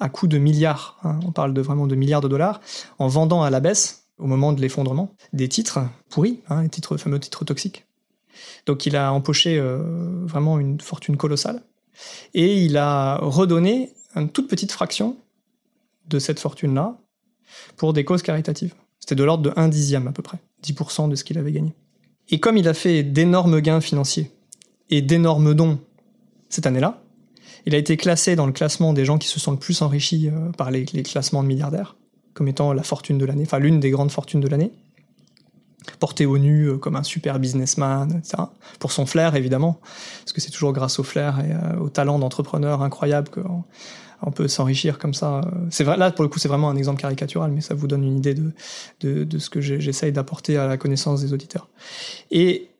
à coût de milliards. Hein, on parle de vraiment de milliards de dollars en vendant à la baisse au moment de l'effondrement, des titres pourris, hein, les titres, fameux titres toxiques. Donc il a empoché euh, vraiment une fortune colossale et il a redonné une toute petite fraction de cette fortune-là pour des causes caritatives. C'était de l'ordre de 1 dixième à peu près, 10% de ce qu'il avait gagné. Et comme il a fait d'énormes gains financiers et d'énormes dons cette année-là, il a été classé dans le classement des gens qui se sont le plus enrichis euh, par les classements de milliardaires comme étant la fortune de l'année, enfin l'une des grandes fortunes de l'année, porté au nu euh, comme un super businessman, etc. Pour son flair, évidemment, parce que c'est toujours grâce au flair et euh, au talent d'entrepreneur incroyable qu'on on peut s'enrichir comme ça. C'est vrai, là, pour le coup, c'est vraiment un exemple caricatural, mais ça vous donne une idée de, de, de ce que j'essaye d'apporter à la connaissance des auditeurs. Et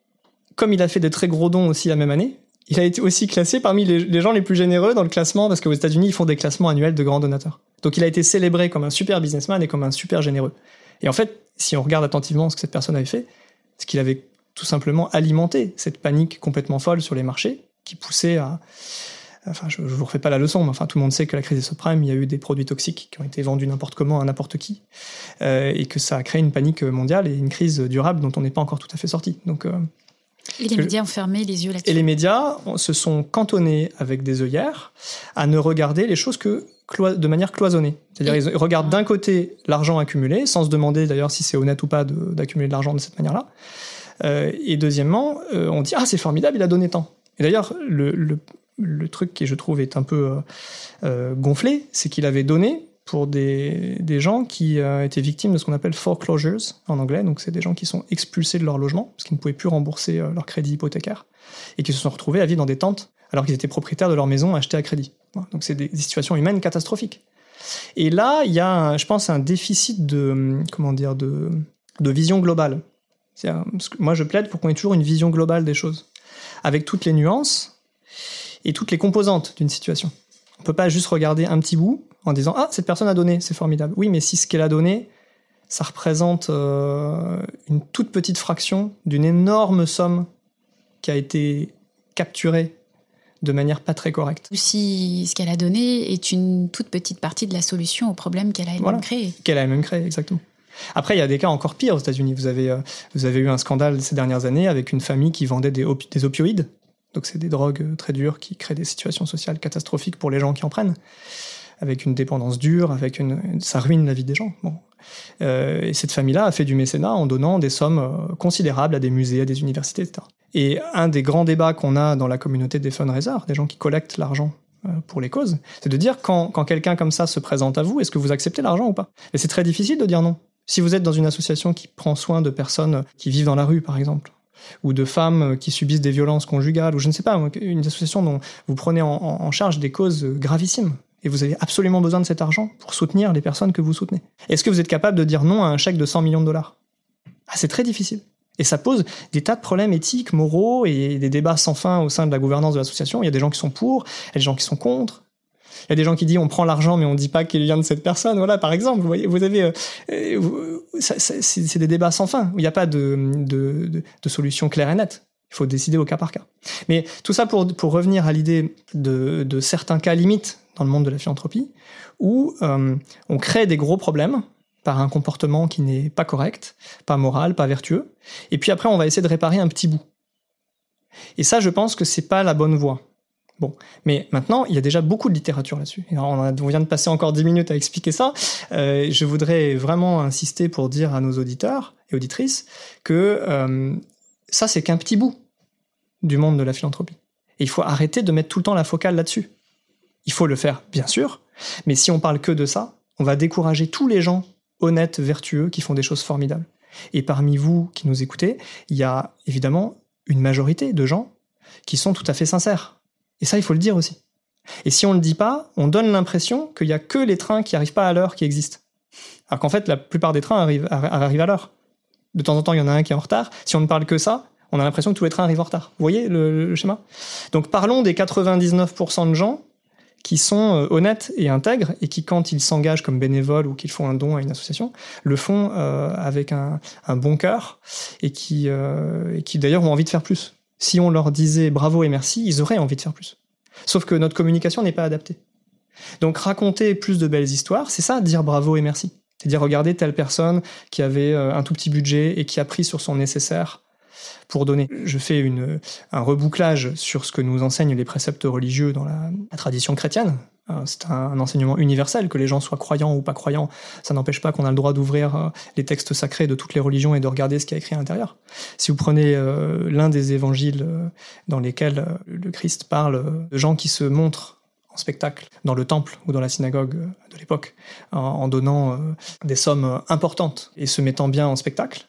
comme il a fait des très gros dons aussi la même année, il a été aussi classé parmi les, les gens les plus généreux dans le classement, parce qu'aux États-Unis, ils font des classements annuels de grands donateurs. Donc il a été célébré comme un super businessman et comme un super généreux. Et en fait, si on regarde attentivement ce que cette personne avait fait, c'est qu'il avait tout simplement alimenté cette panique complètement folle sur les marchés qui poussait à... Enfin, je, ne vous refais pas la leçon, mais enfin, tout le monde sait que la crise des subprimes, il y a eu des produits toxiques qui ont été vendus n'importe comment à n'importe qui, euh, et que ça a créé une panique mondiale et une crise durable dont on n'est pas encore tout à fait sorti. Donc, euh, et les médias ont fermé les yeux là-dessus. Et les médias se sont cantonnés avec des œillères à ne regarder les choses que de manière cloisonnée. C'est-à-dire ils regardent d'un côté l'argent accumulé, sans se demander d'ailleurs si c'est honnête ou pas d'accumuler de, l'argent de cette manière-là. Euh, et deuxièmement, euh, on dit ah c'est formidable, il a donné tant. Et d'ailleurs le, le, le, truc qui je trouve est un peu euh gonflé, c'est qu'il avait donné pour des, gens qui euh, étaient victimes de ce qu'on appelle foreclosures en anglais. Donc c'est des gens qui sont expulsés de leur logement parce qu'ils ne pouvaient plus rembourser leur crédit hypothécaire et qui se sont retrouvés à vivre dans des tentes alors qu'ils étaient propriétaires de leur maison achetée à crédit. Donc c'est des, situations humaines catastrophiques. Et là, il y a, je pense, un déficit de, comment dire, de vision globale. moi, je plaide pour qu'on ait toujours une vision globale des choses, avec toutes les nuances et toutes les composantes d'une situation. On peut pas juste regarder un petit bout en disant ah cette personne a donné, c'est formidable. Oui, mais si ce qu'elle a donné, ça représente euh, une toute petite fraction d'une énorme somme qui a été capturée de manière pas très correcte. Si ce qu'elle a donné est une toute petite partie de la solution au problème qu'elle a elle-même créé. Qu'elle a elle-même créé, exactement. Après, il y a des cas encore pires aux États-Unis. Vous avez, euh, vous avez eu un scandale ces dernières années avec une famille qui vendait des, des opioïdes. Donc, c'est des drogues euh, très dures qui créent des situations sociales catastrophiques pour les gens qui en prennent. Avec une dépendance dure, avec une, ça ruine la vie des gens. Bon. Euh, et cette famille-là a fait du mécénat en donnant des sommes euh, considérables à des musées, à des universités, etc. Et un des grands débats qu'on a dans la communauté des fundraisers, des gens qui collectent l'argent pour les causes, c'est de dire quand, quand quelqu'un comme ça se présente à vous, est-ce que vous acceptez l'argent ou pas? Et c'est très difficile de dire non. Si vous êtes dans une association qui prend soin de personnes qui vivent dans la rue, par exemple, ou de femmes qui subissent des violences conjugales, ou je ne sais pas, une association dont vous prenez en, charge des causes gravissimes, Et vous avez absolument besoin de cet argent pour soutenir les personnes que vous soutenez. Est-ce que vous êtes capable de dire non à un chèque de 100 millions de dollars? Ah, C'est très difficile. Et ça pose des tas de problèmes éthiques, moraux et des débats sans fin au sein de la gouvernance de l'association. Il y a des gens qui sont pour, il y a des gens qui sont contre. Il y a des gens qui disent on prend l'argent mais on dit pas qu'il vient de cette personne. Voilà, par exemple, vous voyez, vous avez, euh, euh, c'est des débats sans fin. Il n'y a pas de, solution claire et nette. Il faut décider au cas par cas. Mais tout ça pour, revenir à l'idée de, de, certains cas limites dans le monde de la philanthropie, où euh, on crée des gros problèmes par un comportement qui n'est pas correct, pas moral, pas vertueux, et puis après on va essayer de réparer un petit bout. Et ça, je pense que c'est pas la bonne voie. Bon, mais maintenant, il y a déjà beaucoup de littérature là-dessus. On, vient de passer encore dix minutes à expliquer ça. Euh, je voudrais vraiment insister pour dire à nos auditeurs et auditrices que euh, ça, c'est qu'un petit bout du monde de la philanthropie. Et il faut arrêter de mettre tout le temps la focale là-dessus. Il faut le faire, bien sûr, mais si on parle que de ça, on va décourager tous les gens honnêtes, vertueux, qui font des choses formidables. Et parmi vous qui nous écoutez, il y a évidemment une majorité de gens qui sont tout à fait sincères. Et ça, il faut le dire aussi. Et si on ne le dit pas, on donne l'impression qu'il n'y a que les trains qui n'arrivent pas à l'heure qui existent. Alors qu'en fait, la plupart des trains arrivent, à l'heure. De temps en temps, il y en a un qui est en retard. Si on ne parle que ça, on a l'impression que tous les trains arrivent en retard. Vous voyez le, schéma? Donc parlons des 99% de gens qui sont euh, honnêtes et intègres et qui, quand ils s'engagent comme bénévoles ou qu'ils font un don à une association, le font euh, avec un, bon cœur et qui, euh, et qui d'ailleurs ont envie de faire plus. Si on leur disait bravo et merci, ils auraient envie de faire plus. Sauf que notre communication n'est pas adaptée. Donc raconter plus de belles histoires, c'est ça, dire bravo et merci. C'est dire regarder telle personne qui avait un tout petit budget et qui a pris sur son nécessaire pour donner. Je fais une, un rebouclage sur ce que nous enseignent les préceptes religieux dans la, tradition chrétienne. Euh, c'est un, enseignement universel, que les gens soient croyants ou pas croyants. Ça n'empêche pas qu'on a le droit d'ouvrir euh, les textes sacrés de toutes les religions et de regarder ce qui est écrit à l'intérieur. Si vous prenez euh, l'un des évangiles dans lesquels le Christ parle de gens qui se montrent en spectacle dans le temple ou dans la synagogue de l'époque, en, donnant des sommes importantes et se mettant bien en spectacle,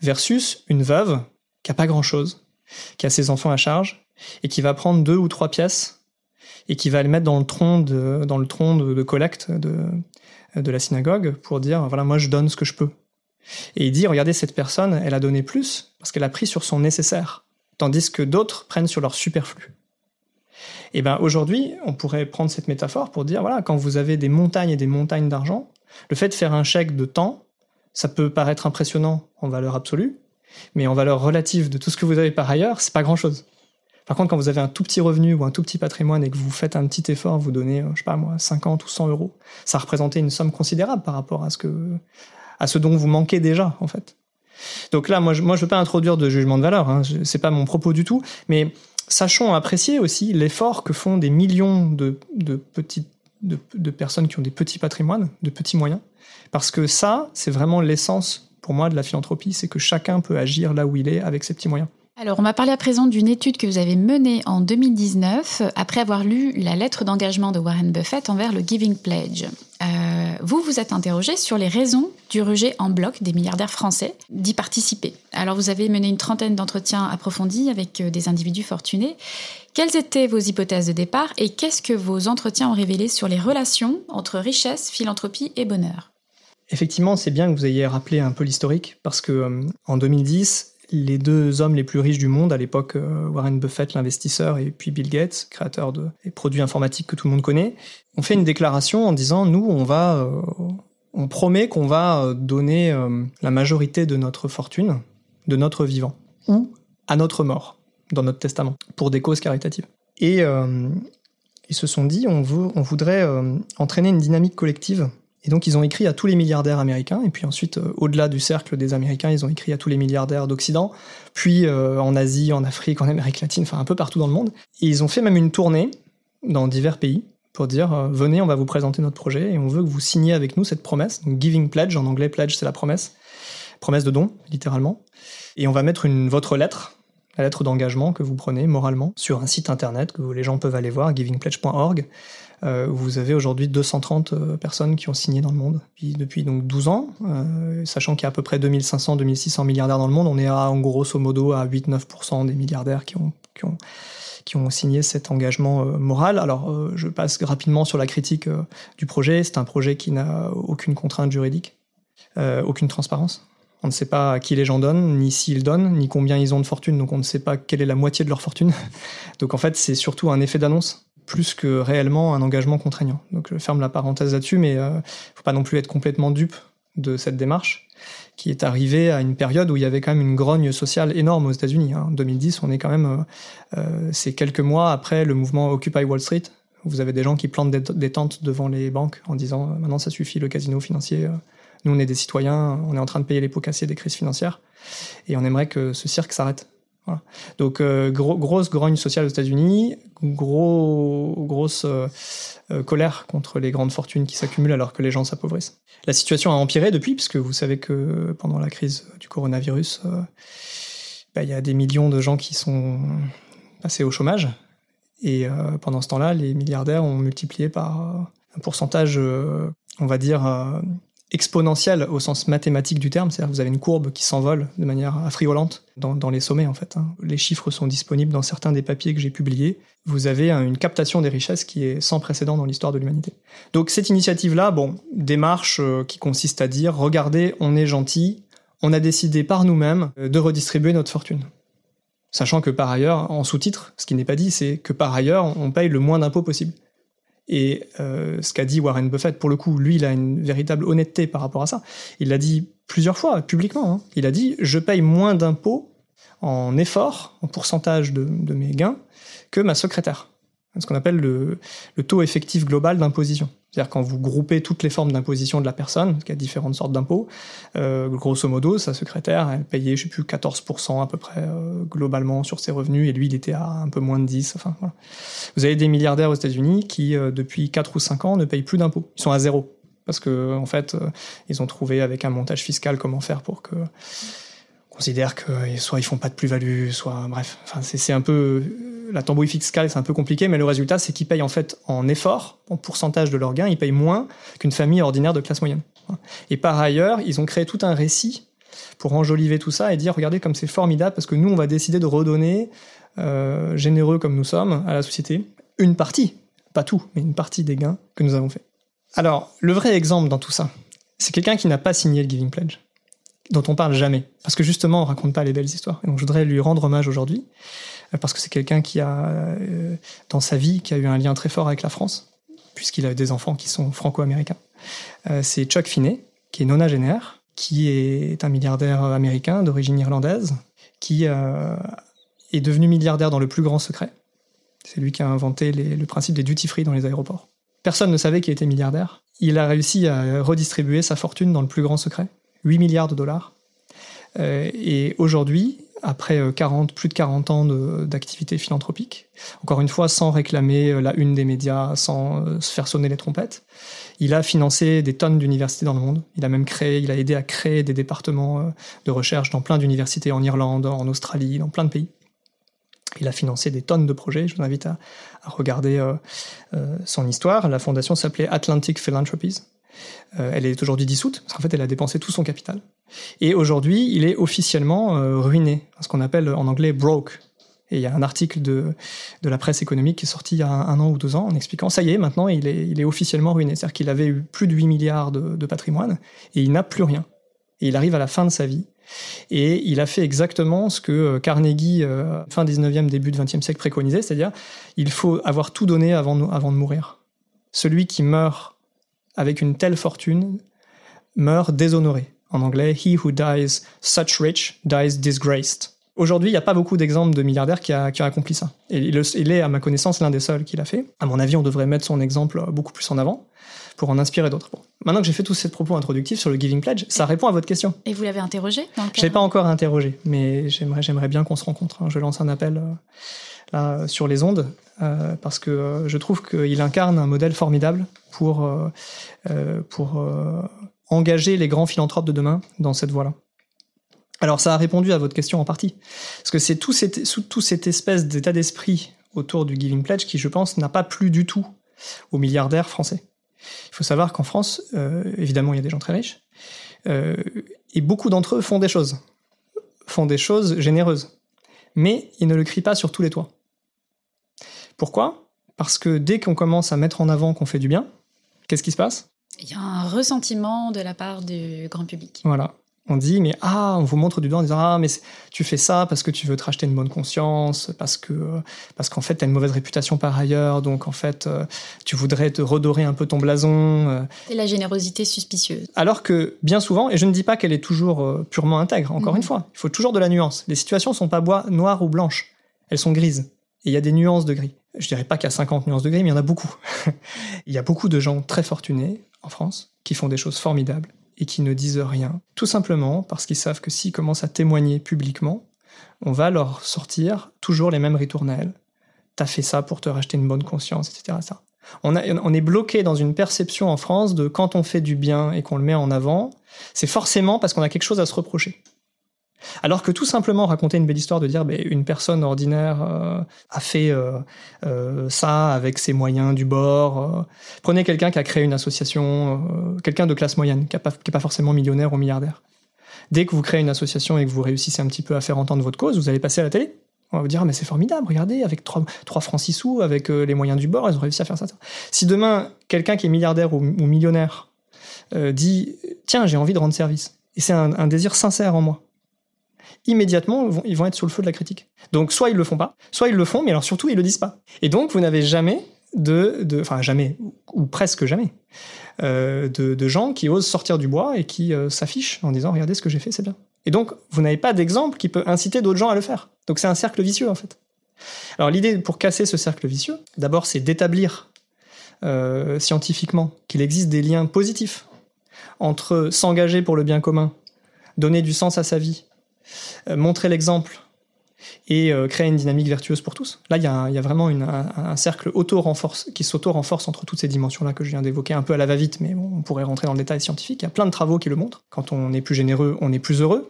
versus une veuve qui a pas grand-chose, qui a ses enfants à charge, et qui va prendre deux ou trois pièces et qui va les mettre dans le tronc de, dans le tronc de, collecte de, de la synagogue pour dire voilà moi je donne ce que je peux. Et il dit regardez cette personne elle a donné plus parce qu'elle a pris sur son nécessaire, tandis que d'autres prennent sur leur superflu. Et ben aujourd'hui on pourrait prendre cette métaphore pour dire voilà quand vous avez des montagnes et des montagnes d'argent, le fait de faire un chèque de temps, ça peut paraître impressionnant en valeur absolue, mais en valeur relative de tout ce que vous avez par ailleurs, c'est pas grand chose. Par contre, quand vous avez un tout petit revenu ou un tout petit patrimoine et que vous faites un petit effort, vous donnez, euh, je sais pas moi, 50 ou 100 euros, ça représentait une somme considérable par rapport à ce dont vous manquez déjà, en fait. Donc là, moi, je, moi, je veux pas introduire de jugement de valeur, hein, c'est pas mon propos du tout, mais sachons apprécier aussi l'effort que font des millions de, petites, de personnes qui ont des petits patrimoines, de petits moyens, parce que ça, c'est vraiment l'essence pour moi de la philanthropie, c'est que chacun peut agir là où il est avec ses petits moyens. Alors, on m'a parlé à présent d'une étude que vous avez menée en 2019 après avoir lu la lettre d'engagement de Warren Buffett envers le Giving Pledge. Euh, vous vous êtes interrogé sur les raisons du rejet en bloc des milliardaires français d'y participer. Alors, vous avez mené une trentaine d'entretiens approfondis avec euh, des individus fortunés. Quelles étaient vos hypothèses de départ et qu'est-ce que vos entretiens ont révélé sur les relations entre richesse, philanthropie et bonheur? Effectivement, c'est bien que vous ayez rappelé un peu l'historique, parce que euh, en 2010, les deux hommes les plus riches du monde, à l'époque euh, Warren Buffett, l'investisseur, et puis Bill Gates, créateur de des produits informatiques que tout le monde connaît, ont fait une déclaration en disant nous, on va, euh, on promet qu'on va donner la majorité de notre fortune, de notre vivant, ou à notre mort, dans notre testament, pour des causes caritatives. Et ils se sont dit on, veut, on voudrait entraîner une dynamique collective et donc ils ont écrit à tous les milliardaires américains, et puis ensuite, euh, au-delà du cercle des Américains, ils ont écrit à tous les milliardaires d'Occident, puis euh, en Asie, en Afrique, en Amérique latine, enfin un peu partout dans le monde. Et ils ont fait même une tournée dans divers pays pour dire euh, venez, on va vous présenter notre projet et on veut que vous signiez avec nous cette promesse. Giving pledge en anglais, pledge c'est la promesse, promesse de don littéralement. Et on va mettre votre lettre la lettre d'engagement que vous prenez moralement sur un site internet que les gens peuvent aller voir, givingpledge.org. Euh, vous avez aujourd'hui 230 euh, personnes qui ont signé dans le monde. Puis, depuis donc 12 ans, euh, sachant qu'il y a à peu près 2500-2600 milliardaires dans le monde, on est à, en grosso modo à 8-9% des milliardaires qui ont, qui, ont, qui ont signé cet engagement moral. Alors, je passe rapidement sur la critique du projet. C'est un projet qui n'a aucune contrainte juridique, aucune transparence. On ne sait pas à qui les gens donnent, ni s'ils donnent, ni combien ils ont de fortune, donc on ne sait pas quelle est la moitié de leur fortune. Donc en fait, c'est surtout un effet d'annonce, plus que réellement un engagement contraignant. Donc je ferme la parenthèse là-dessus, mais euh, faut pas non plus être complètement dupe de cette démarche qui est arrivée à une période où il y avait quand même une grogne sociale énorme aux États-Unis. hein. En 2010, on est quand même, euh, euh, c'est quelques mois après le mouvement Occupy Wall Street. Vous avez des gens qui plantent des, tentes devant les banques en disant maintenant ça suffit le casino financier. Nous on est des citoyens, on est en train de payer les pots cassés des crises financières et on aimerait que ce cirque s'arrête. Donc euh, gros- grosse grogne sociale aux États-Unis, gros grosse euh, euh, colère contre les grandes fortunes qui s'accumulent alors que les gens s'appauvrissent. La situation a empiré depuis, puisque vous savez que pendant la crise du coronavirus, bah, il y a des millions de gens qui sont passés au chômage. Et pendant ce temps-là, les milliardaires ont multiplié par un pourcentage, on va dire, euh, exponentiel au sens mathématique du terme. C'est-à-dire que vous avez une courbe qui s'envole de manière affriolante dans, les sommets, en fait. hein. Les chiffres sont disponibles dans certains des papiers que j'ai publiés. Vous avez un- une captation des richesses qui est sans précédent dans l'histoire de l'humanité. Donc cette initiative-là, bon, démarche euh, qui consiste à dire, regardez, on est gentil, on a décidé par nous-mêmes euh, de redistribuer notre fortune. Sachant que par ailleurs, en sous-titre, ce qui n'est pas dit, c'est que par ailleurs, on paye le moins d'impôts possible. Et euh, ce qu'a dit Warren Buffett, pour le coup, lui, il a une véritable honnêteté par rapport à ça. Il l'a dit plusieurs fois, publiquement. hein. Il a dit Je paye moins d'impôts en effort, en pourcentage de, mes gains, que ma secrétaire. Ce qu'on appelle le, le taux effectif global d'imposition. C'est-à-dire quand vous groupez toutes les formes d'imposition de la personne, y a différentes sortes d'impôts, euh, grosso modo, sa secrétaire, elle payait, je sais plus, 14% à peu près euh, globalement sur ses revenus, et lui, il était à un peu moins de 10. Enfin, voilà. Vous avez des milliardaires aux États-Unis qui, euh, depuis 4 ou 5 ans, ne payent plus d'impôts. Ils sont à zéro. Parce que, en fait, ils ont trouvé avec un montage fiscal comment faire pour que on considère que soit ils font pas de plus-value, soit bref, enfin c'est un peu la tambouille fiscale, c'est un peu compliqué, mais le résultat c'est qu'ils payent en fait en effort, en pourcentage de leurs gains, ils payent moins qu'une famille ordinaire de classe moyenne. Et par ailleurs, ils ont créé tout un récit pour enjoliver tout ça et dire regardez comme c'est formidable parce que nous on va décider de redonner, euh, généreux comme nous sommes, à la société, une partie, pas tout, mais une partie des gains que nous avons fait. Alors le vrai exemple dans tout ça, c'est quelqu'un qui n'a pas signé le Giving Pledge dont on parle jamais. Parce que justement, on raconte pas les belles histoires. Et donc, je voudrais lui rendre hommage aujourd'hui, parce que c'est quelqu'un qui a, euh, dans sa vie, qui a eu un lien très fort avec la France, puisqu'il a des enfants qui sont franco-américains. Euh, c'est Chuck Finney, qui est nonagénaire, qui est un milliardaire américain d'origine irlandaise, qui euh, est devenu milliardaire dans le plus grand secret. C'est lui qui a inventé le principe des duty-free dans les aéroports. Personne ne savait qu'il était milliardaire. Il a réussi à redistribuer sa fortune dans le plus grand secret. 8 milliards de dollars. Et aujourd'hui, après euh, 40, plus de 40 ans d'activité philanthropique, encore une fois sans réclamer euh, la une des médias, sans euh, se faire sonner les trompettes, il a financé des tonnes d'universités dans le monde. Il a même créé, il a aidé à créer des départements euh, de recherche dans plein d'universités en Irlande, en Australie, dans plein de pays. Il a financé des tonnes de projets. Je vous invite à, regarder euh, euh, son histoire. La fondation s'appelait Atlantic Philanthropies. Euh, elle est aujourd'hui dissoute, parce qu'en fait, elle a dépensé tout son capital. Et aujourd'hui, il est officiellement euh, ruiné, ce qu'on appelle en anglais broke. Et il y a un article de, de la presse économique qui est sorti il y a un, an ou deux ans en expliquant, ça y est, maintenant, il est, il est officiellement ruiné. C'est-à-dire qu'il avait eu plus de 8 milliards de, patrimoine, et il n'a plus rien. Et il arrive à la fin de sa vie. Et il a fait exactement ce que euh, Carnegie, fin 19e, début de 20e siècle, préconisait, c'est-à-dire il faut avoir tout donné avant de mourir. Celui qui meurt avec une telle fortune meurt déshonoré. En anglais, he who dies such rich dies disgraced. Aujourd'hui, il n'y a pas beaucoup d'exemples de milliardaires qui a, qui a accompli ça. Et il, est, à ma connaissance, l'un des seuls qui l'a fait. À mon avis, on devrait mettre son exemple beaucoup plus en avant pour en inspirer d'autres. Bon. Maintenant que j'ai fait tous ces propos introductifs sur le Giving Pledge, ça répond à votre question. Et vous l'avez interrogé dans le Je l'ai pas encore interrogé, mais j'aimerais, j'aimerais bien qu'on se rencontre. hein. Je lance un appel euh, euh, sur les ondes euh, parce que euh, je trouve qu'il incarne un modèle formidable pour pour engager les grands philanthropes de demain dans cette voie-là. Alors ça a répondu à votre question en partie, parce que c'est tout tout cette espèce d'état d'esprit autour du Giving Pledge qui, je pense, n'a pas plu du tout aux milliardaires français. Il faut savoir qu'en France, évidemment, il y a des gens très riches, et beaucoup d'entre eux font des choses, font des choses généreuses, mais ils ne le crient pas sur tous les toits. Pourquoi? Parce que dès qu'on commence à mettre en avant qu'on fait du bien, qu'est-ce qui se passe? Il y a un ressentiment de la part du grand public. Voilà. On dit, mais ah, on vous montre du doigt en disant, ah, mais tu fais ça parce que tu veux te racheter une bonne conscience, parce que parce qu'en fait, tu as une mauvaise réputation par ailleurs, donc en fait, euh, tu voudrais te redorer un peu ton blason. euh. C'est la générosité suspicieuse. Alors que bien souvent, et je ne dis pas qu'elle est toujours euh, purement intègre, encore Mhm. une fois, il faut toujours de la nuance. Les situations sont pas noires ou blanches, elles sont grises. Et il y a des nuances de gris. Je dirais pas qu'il y a 50 nuances de gris, mais il y en a beaucoup. il y a beaucoup de gens très fortunés en France qui font des choses formidables et qui ne disent rien, tout simplement parce qu'ils savent que s'ils commencent à témoigner publiquement, on va leur sortir toujours les mêmes ritournelles. T'as fait ça pour te racheter une bonne conscience, etc. Ça. On, on est bloqué dans une perception en France de quand on fait du bien et qu'on le met en avant, c'est forcément parce qu'on a quelque chose à se reprocher. Alors que tout simplement raconter une belle histoire de dire une personne ordinaire euh, a fait euh, euh, ça avec ses moyens du bord. Prenez quelqu'un qui a créé une association, quelqu'un de classe moyenne, qui n'est pas, forcément millionnaire ou milliardaire. Dès que vous créez une association et que vous réussissez un petit peu à faire entendre votre cause, vous allez passer à la télé. On va vous dire, Ah, mais c'est formidable, regardez, avec 3, francs 6 sous, avec les moyens du bord, ils ont réussi à faire ça. Si demain, quelqu'un qui est milliardaire ou, millionnaire dit, tiens, j'ai envie de rendre service, et c'est un désir sincère en moi, immédiatement, ils vont, être sous le feu de la critique. Donc, soit ils le font pas, soit ils le font, mais alors surtout, ils le disent pas. Et donc, vous n'avez jamais de, enfin jamais, ou presque jamais, euh, de, gens qui osent sortir du bois et qui euh, s'affichent en disant, regardez ce que j'ai fait, c'est bien. Et donc, vous n'avez pas d'exemple qui peut inciter d'autres gens à le faire. Donc, c'est un cercle vicieux, en fait. Alors, l'idée pour casser ce cercle vicieux, d'abord, c'est d'établir euh, scientifiquement qu'il existe des liens positifs entre s'engager pour le bien commun, donner du sens à sa vie, montrer l'exemple et euh, créer une dynamique vertueuse pour tous. Là, il y, a vraiment un, cercle auto-renforce qui s'auto-renforce entre toutes ces dimensions-là que je viens d'évoquer un peu à la va-vite, mais on pourrait rentrer dans le détail scientifique. Il y a plein de travaux qui le montrent. Quand on est plus généreux, on est plus heureux.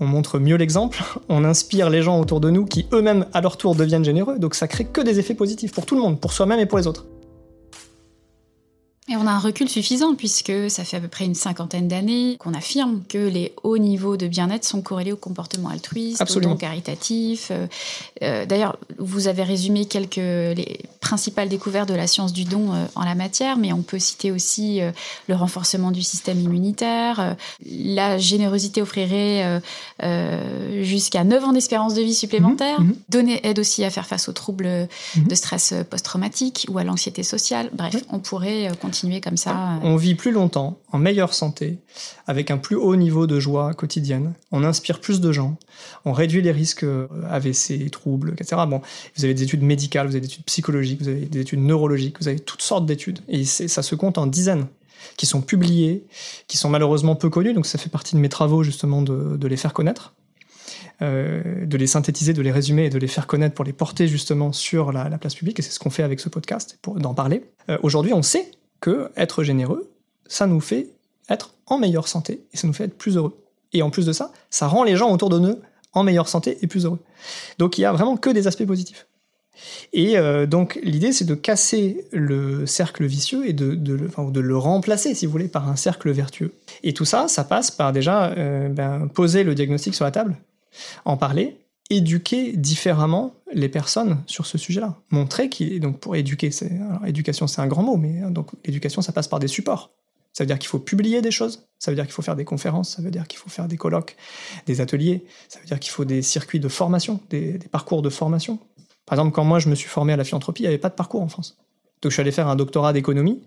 On montre mieux l'exemple, on inspire les gens autour de nous qui eux-mêmes à leur tour deviennent généreux, donc ça crée que des effets positifs pour tout le monde, pour soi-même et pour les autres. Et on a un recul suffisant puisque ça fait à peu près une cinquantaine d'années qu'on affirme que les hauts niveaux de bien-être sont corrélés au comportement altruiste, Absolument. au don caritatif. Euh, euh, D'ailleurs, vous avez résumé quelques les principales découvertes de la science du don euh, en la matière, mais on peut citer aussi euh, le renforcement du système immunitaire. la générosité offrirait jusqu'à 9 ans d'espérance de vie supplémentaire. Mhm, mhm. Donner aide aussi à faire face aux troubles Mhm. de stress post-traumatique ou à l'anxiété sociale. Bref, on pourrait euh, On vit plus longtemps, en meilleure santé, avec un plus haut niveau de joie quotidienne. On inspire plus de gens. On réduit les risques euh, AVC, troubles, etc. Bon, vous avez des études médicales, vous avez des études psychologiques, vous avez des études neurologiques, vous avez toutes sortes d'études. Et ça se compte en dizaines qui sont publiées, qui sont malheureusement peu connues. Donc ça fait partie de mes travaux justement de, les faire connaître. euh, de les synthétiser, de les résumer et de les faire connaître pour les porter justement sur la, la place publique. Et c'est ce qu'on fait avec ce podcast, pour d'en parler. Euh, Aujourd'hui, on sait que être généreux, ça nous fait être en meilleure santé et ça nous fait être plus heureux. Et en plus de ça, ça rend les gens autour de nous en meilleure santé et plus heureux. Donc il y a vraiment que des aspects positifs. Et euh, donc l'idée c'est de casser le cercle vicieux et de, le remplacer, si vous voulez, par un cercle vertueux. Et tout ça, ça passe par déjà euh, ben, poser le diagnostic sur la table, en parler, éduquer différemment les personnes sur ce sujet-là. Montrer qu'il est donc pour éduquer, c'est alors éducation c'est un grand mot, mais hein, donc l'éducation ça passe par des supports. Ça veut dire qu'il faut publier des choses, ça veut dire qu'il faut faire des conférences, ça veut dire qu'il faut faire des colloques, des ateliers, ça veut dire qu'il faut des circuits de formation, des, des parcours de formation. Par exemple, quand moi je me suis formé à la philanthropie, il n'y avait pas de parcours en France. Donc je suis allé faire un doctorat d'économie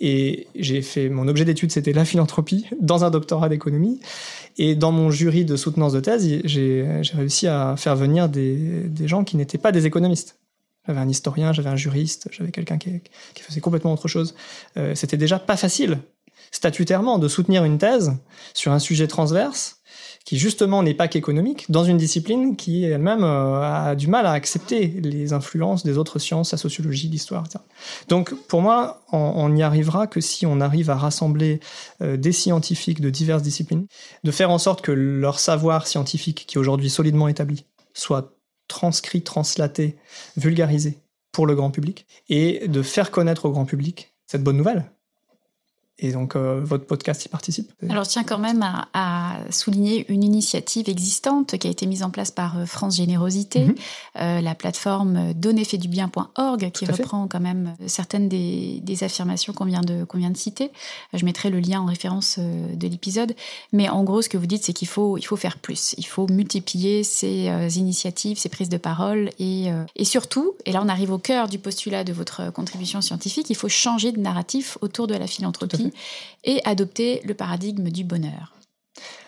et j'ai fait mon objet d'étude c'était la philanthropie dans un doctorat d'économie. Et dans mon jury de soutenance de thèse j'ai réussi à faire venir des, gens qui n'étaient pas des économistes. J'avais un historien j'avais un juriste j'avais quelqu'un qui, qui faisait complètement autre chose. Euh, c'était déjà pas facile statutairement de soutenir une thèse sur un sujet transverse qui justement n'est pas qu'économique, dans une discipline qui elle-même euh, a du mal à accepter les influences des autres sciences, la sociologie, l'histoire, etc. Donc pour moi, on, on n'y arrivera que si on arrive à rassembler euh, des scientifiques de diverses disciplines, de faire en sorte que leur savoir scientifique, qui est aujourd'hui solidement établi, soit transcrit, translaté, vulgarisé pour le grand public, et de faire connaître au grand public cette bonne nouvelle Et donc, euh, votre podcast y participe? Alors, je tiens quand même à, à, souligner une initiative existante qui a été mise en place par euh, France Générosité, Mhm. euh, la plateforme donnerfaitdubien.org, qui fait. reprend quand même certaines des, des affirmations qu'on vient, de, qu'on vient de citer. Je mettrai le lien en référence de l'épisode. Mais en gros, ce que vous dites, c'est qu'il faut, il faut faire plus. Il faut multiplier ces euh, initiatives, ces prises de parole. Et, et surtout, et là on arrive au cœur du postulat de votre contribution scientifique, il faut changer de narratif autour de la Tout et adopter le paradigme du bonheur.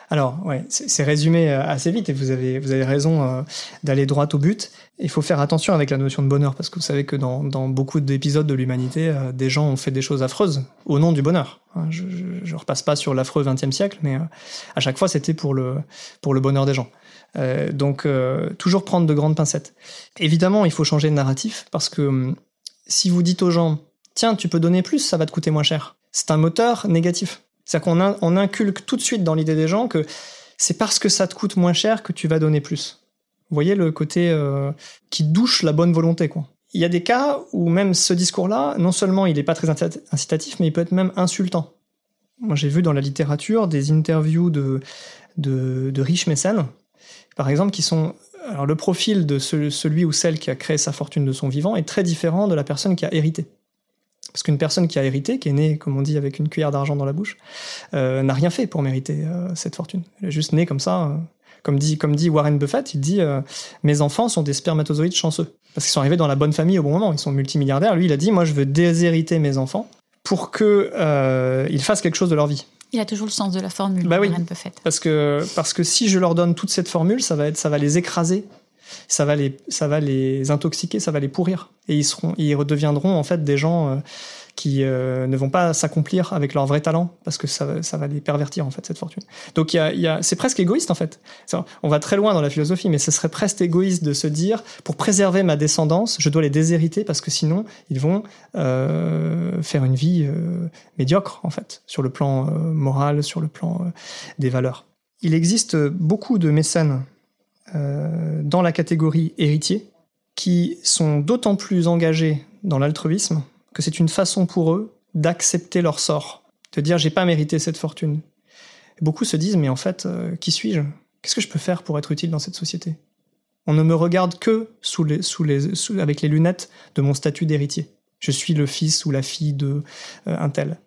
Alors, ouais, c'est résumé euh, assez vite et vous avez, vous avez raison euh, d'aller droit au but. Il faut faire attention avec la notion de bonheur parce que vous savez que dans, dans beaucoup d'épisodes de l'humanité, euh, des gens ont fait des choses affreuses au nom du bonheur. Hein, Je, je, je repasse pas sur l'affreux XXe siècle, mais à chaque fois c'était pour le, pour le bonheur des gens. Donc, toujours prendre de grandes pincettes. Évidemment, il faut changer de narratif parce que hum, si vous dites aux gens, tiens, tu peux donner plus, ça va te coûter moins cher, c'est un moteur négatif. C'est-à-dire qu'on on inculque tout de suite dans l'idée des gens que c'est parce que ça te coûte moins cher que tu vas donner plus. Vous voyez le côté euh, qui douche la bonne volonté, quoi. Il y a des cas où même ce discours-là, non seulement il n'est pas très incita- incitatif, mais il peut être même insultant. Moi, j'ai vu dans la littérature des interviews de, de, de riches mécènes, par exemple, qui sont... Alors, le profil de ce- celui ou celle qui a créé sa fortune de son vivant est très différent de la personne qui a hérité. Parce qu'une personne qui a hérité, qui est née, comme on dit, avec une cuillère d'argent dans la bouche, euh, n'a rien fait pour mériter euh, cette fortune. Elle est juste née comme ça. euh, comme, dit, comme dit Warren Buffett, il dit Mes enfants sont des spermatozoïdes chanceux. Parce qu'ils sont arrivés dans la bonne famille au bon moment. Ils sont multimilliardaires. Lui, il a dit Moi, je veux déshériter mes enfants pour qu'ils ils fassent quelque chose de leur vie. Il a toujours le sens de la formule, Bah oui. Warren Buffett. Parce que, parce que si je leur donne toute cette formule, ça va, être, ça va les écraser, ça va les, ça va les intoxiquer, ça va les pourrir. Et ils, seront, ils redeviendront en fait des gens euh, qui euh, ne vont pas s'accomplir avec leur vrai talent, parce que ça, ça va les pervertir en fait, cette fortune. Donc il y a, c'est presque égoïste en fait. On va très loin dans la philosophie, mais ce serait presque égoïste de se dire, pour préserver ma descendance, je dois les déshériter, parce que sinon, ils vont euh, faire une vie médiocre en fait, sur le plan moral, sur le plan des valeurs. Il existe beaucoup de mécènes dans la catégorie héritier qui sont d'autant plus engagés dans l'altruisme que c'est une façon pour eux d'accepter leur sort, de dire j'ai pas mérité cette fortune. Beaucoup se disent mais en fait euh, qui suis-je? Qu'est-ce que je peux faire pour être utile dans cette société? On ne me regarde que sous les, sous les, sous- avec les lunettes de mon statut d'héritier. Je suis le fils ou la fille de euh, tel.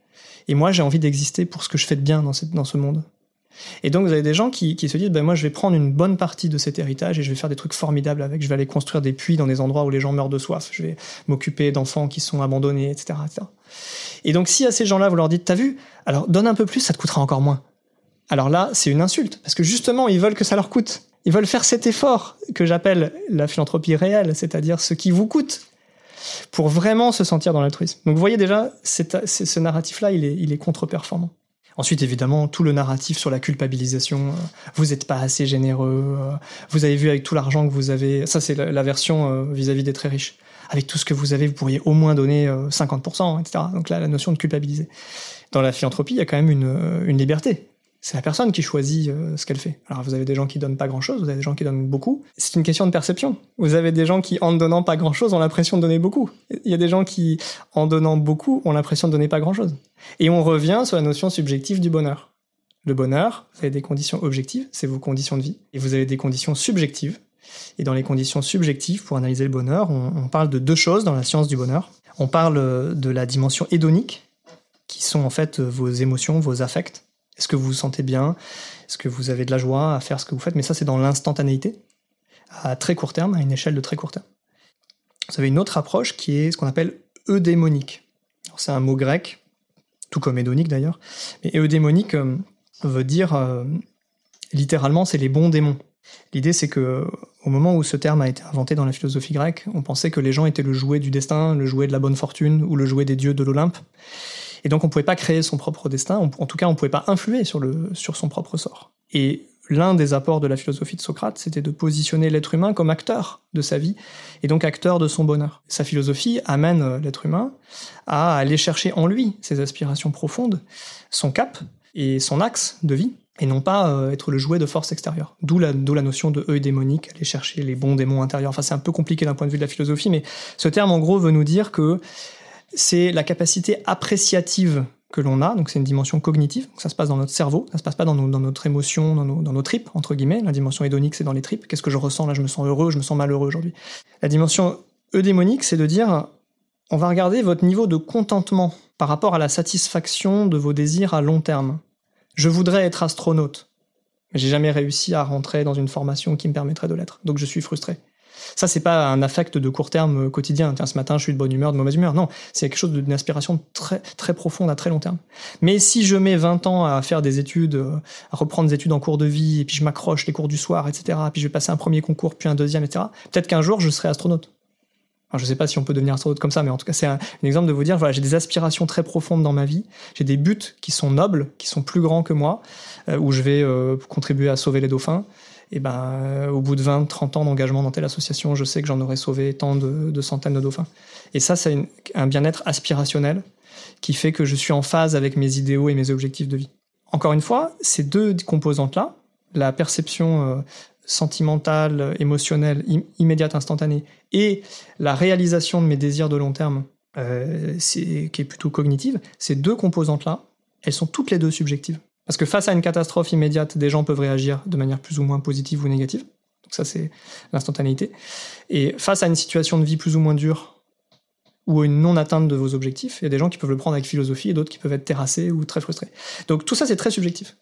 Et moi j'ai envie d'exister pour ce que je fais de bien dans, cette, dans ce monde. Et donc, vous avez des gens qui, se disent, ben moi, je vais prendre une bonne partie de cet héritage et je vais faire des trucs formidables avec. Je vais aller construire des puits dans des endroits où les gens meurent de soif. Je vais m'occuper d'enfants qui sont abandonnés, etc., etc. Et donc, si à ces gens-là, vous leur dites, t'as vu, alors donne un peu plus, ça te coûtera encore moins. Alors là, c'est une insulte. Parce que justement, ils veulent que ça leur coûte. Ils veulent faire cet effort que j'appelle la philanthropie réelle, c'est-à-dire ce qui vous coûte pour vraiment se sentir dans l'altruisme. Donc, vous voyez déjà, ce narratif-là, il est, il est contre-performant. Ensuite, évidemment, tout le narratif sur la culpabilisation. euh, vous n'êtes pas assez généreux. euh, vous avez vu avec tout l'argent que vous avez. Ça, c'est la, version euh, vis-à-vis des très riches. Avec tout ce que vous avez, vous pourriez au moins donner euh, 50%, etc. Donc là, la notion de culpabiliser. Dans la philanthropie, il y a quand même une liberté. C'est la personne qui choisit euh, ce qu'elle fait. Alors vous avez des gens qui donnent pas grand-chose, vous avez des gens qui donnent beaucoup. C'est une question de perception. Vous avez des gens qui, en donnant pas grand-chose, ont l'impression de donner beaucoup. Il y a des gens qui, en donnant beaucoup, ont l'impression de donner pas grand-chose. Et on revient sur la notion subjective du bonheur. Le bonheur, vous avez des conditions objectives, c'est vos conditions de vie, et vous avez des conditions subjectives. Et dans les conditions subjectives, pour analyser le bonheur, on, on parle de deux choses dans la science du bonheur. On parle euh, de la dimension hédonique, qui sont en fait euh, vos émotions, vos affects. Est-ce que vous vous sentez bien? Est-ce que vous avez de la joie à faire ce que vous faites? Mais ça, c'est dans l'instantanéité, à très court terme, à une échelle de très court terme. Vous avez une autre approche qui est ce qu'on appelle eudémonique. C'est un mot grec, tout comme hédonique d'ailleurs. Mais eudémonique euh, veut dire, euh, littéralement, c'est les bons démons. L'idée, c'est que au moment où ce terme a été inventé dans la philosophie grecque, on pensait que les gens étaient le jouet du destin, le jouet de la bonne fortune ou le jouet des dieux de l'Olympe. Et donc, on pouvait pas créer son propre destin. En tout cas, on pouvait pas influer sur, le, sur son propre sort. Et l'un des apports de la philosophie de Socrate, c'était de positionner l'être humain comme acteur de sa vie et donc acteur de son bonheur. Sa philosophie amène euh, l'être humain à aller chercher en lui ses aspirations profondes, son cap et son axe de vie, et non pas euh, être le jouet de forces extérieures. D'où la, d'où la notion de eudémonique, aller chercher les bons démons intérieurs. Enfin, c'est un peu compliqué d'un point de vue de la philosophie, mais ce terme, en gros, veut nous dire que c'est la capacité appréciative que l'on a, donc c'est une dimension cognitive, ça se passe dans notre cerveau, ça se passe pas dans notre émotion, dans nos, dans nos tripes, entre guillemets. La dimension hédonique, c'est dans les tripes. Qu'est-ce que je ressens là? Je me sens heureux, je me sens malheureux aujourd'hui. La dimension eudémonique, c'est de dire, on va regarder votre niveau de contentement par rapport à la satisfaction de vos désirs à long terme. Je voudrais être astronaute, mais j'ai jamais réussi à rentrer dans une formation qui me permettrait de l'être, donc je suis frustré. Ça, c'est pas un affect de court terme euh, quotidien. Tiens, ce matin, je suis de bonne humeur, de mauvaise humeur. Non, c'est quelque chose d'une aspiration très, très profonde à très long terme. Mais si je mets 20 ans à faire des études, euh, à reprendre des études en cours de vie, et puis je m'accroche les cours du soir, etc., puis je vais passer un premier concours, puis un deuxième, etc., peut-être qu'un jour, je serai astronaute. Je sais pas si on peut devenir astronaute comme ça, mais en tout cas, c'est un, exemple de vous dire, voilà, j'ai des aspirations très profondes dans ma vie, j'ai des buts qui sont nobles, qui sont plus grands que moi, euh, où je vais contribuer à sauver les dauphins et ben, euh, au bout de 20, 30 ans d'engagement dans telle association, je sais que j'en aurais sauvé tant de, centaines de dauphins. Et ça, c'est un bien-être aspirationnel qui fait que je suis en phase avec mes idéaux et mes objectifs de vie. Encore une fois, ces deux composantes-là, la perception euh, sentimentale, émotionnelle, im immédiate, instantanée, et la réalisation de mes désirs de long terme, euh, qui est plutôt cognitive, ces deux composantes-là, elles sont toutes les deux subjectives. Parce que face à une catastrophe immédiate, des gens peuvent réagir de manière plus ou moins positive ou négative. Donc ça, c'est l'instantanéité. Et face à une situation de vie plus ou moins dure ou une non-atteinte de vos objectifs, il y a des gens qui peuvent le prendre avec philosophie et d'autres qui peuvent être terrassés ou très frustrés. Donc tout ça, c'est très subjectif.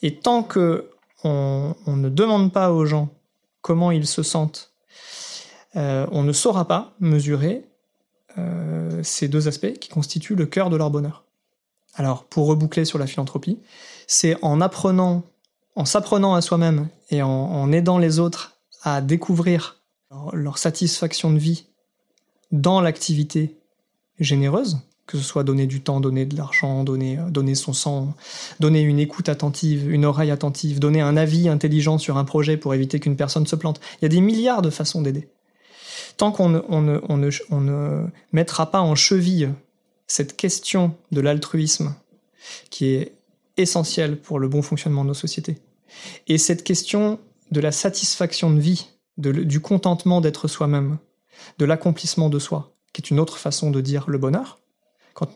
Et tant que on, on, ne demande pas aux gens comment ils se sentent, euh, on ne saura pas mesurer euh, ces deux aspects qui constituent le cœur de leur bonheur. Alors, pour reboucler sur la philanthropie, c'est en apprenant, en s'apprenant à soi-même et en, aidant les autres à découvrir leur, satisfaction de vie dans l'activité généreuse, que ce soit donner du temps, donner de l'argent, donner, donner son sang, donner une écoute attentive, une oreille attentive, donner un avis intelligent sur un projet pour éviter qu'une personne se plante. Il y a des milliards de façons d'aider. Tant qu'on ne, on ne, on ne, on ne mettra pas en cheville cette question de l'altruisme qui est essentielle pour le bon fonctionnement de nos sociétés. Et cette question de la satisfaction de vie, du contentement d'être soi-même, de l'accomplissement de soi, qui est une autre façon de dire le bonheur,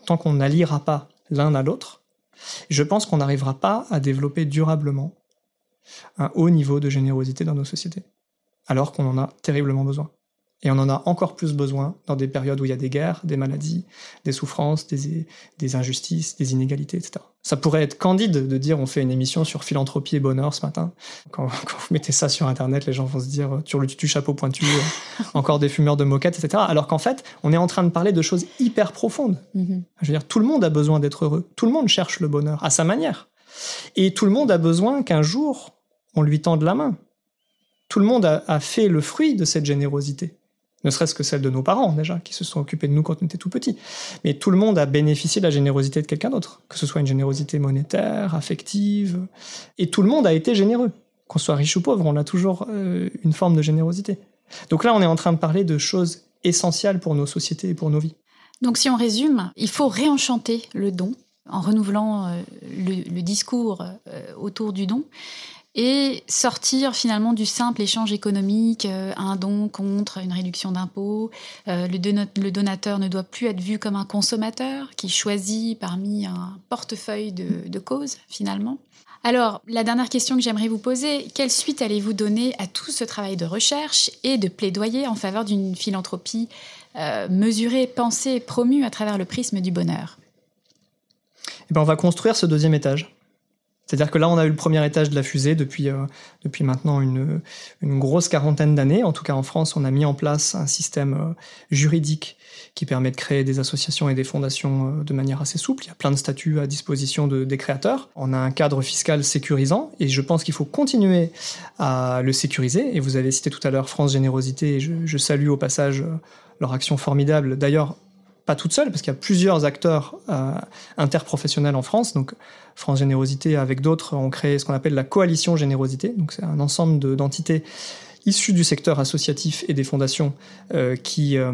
tant qu'on n'alliera pas l'un à l'autre, je pense qu'on n'arrivera pas à développer durablement un haut niveau de générosité dans nos sociétés, alors qu'on en a terriblement besoin. Et on en a encore plus besoin dans des périodes où il y a des guerres, des maladies, des souffrances, des, des injustices, des inégalités, etc. Ça pourrait être candide de dire on fait une émission sur philanthropie et bonheur ce matin. Quand, quand vous mettez ça sur Internet, les gens vont se dire sur le tutu chapeau pointu, encore des fumeurs de moquettes, etc. Alors qu'en fait, on est en train de parler de choses hyper profondes. Mm -hmm. Je veux dire, tout le monde a besoin d'être heureux. Tout le monde cherche le bonheur à sa manière. Et tout le monde a besoin qu'un jour, on lui tende la main. Tout le monde a, a fait le fruit de cette générosité ne serait-ce que celle de nos parents déjà, qui se sont occupés de nous quand on était tout petit. Mais tout le monde a bénéficié de la générosité de quelqu'un d'autre, que ce soit une générosité monétaire, affective, et tout le monde a été généreux. Qu'on soit riche ou pauvre, on a toujours euh, une forme de générosité. Donc là, on est en train de parler de choses essentielles pour nos sociétés et pour nos vies. Donc si on résume, il faut réenchanter le don en renouvelant euh, le, discours euh, autour du don et sortir finalement du simple échange économique, euh, un don contre une réduction d'impôts. Euh, le, don le, donateur ne doit plus être vu comme un consommateur qui choisit parmi un portefeuille de, causes finalement. Alors, la dernière question que j'aimerais vous poser, quelle suite allez-vous donner à tout ce travail de recherche et de plaidoyer en faveur d'une philanthropie euh, mesurée, pensée, promue à travers le prisme du bonheur? Eh ben, On va construire ce deuxième étage. C'est-à-dire que là, on a eu le premier étage de la fusée depuis, euh, maintenant une, une grosse quarantaine d'années. En tout cas, en France, on a mis en place un système euh, juridique qui permet de créer des associations et des fondations euh, de manière assez souple. Il y a plein de statuts à disposition de, des créateurs. On a un cadre fiscal sécurisant et je pense qu'il faut continuer à le sécuriser. Et vous avez cité tout à l'heure France Générosité et je, je salue au passage leur action formidable. D'ailleurs, pas toute seule, parce qu'il y a plusieurs acteurs euh, interprofessionnels en France. Donc, France Générosité, avec d'autres, ont créé ce qu'on appelle la coalition Générosité. Donc, c'est un ensemble d'entités issues du secteur associatif et des fondations euh, qui euh,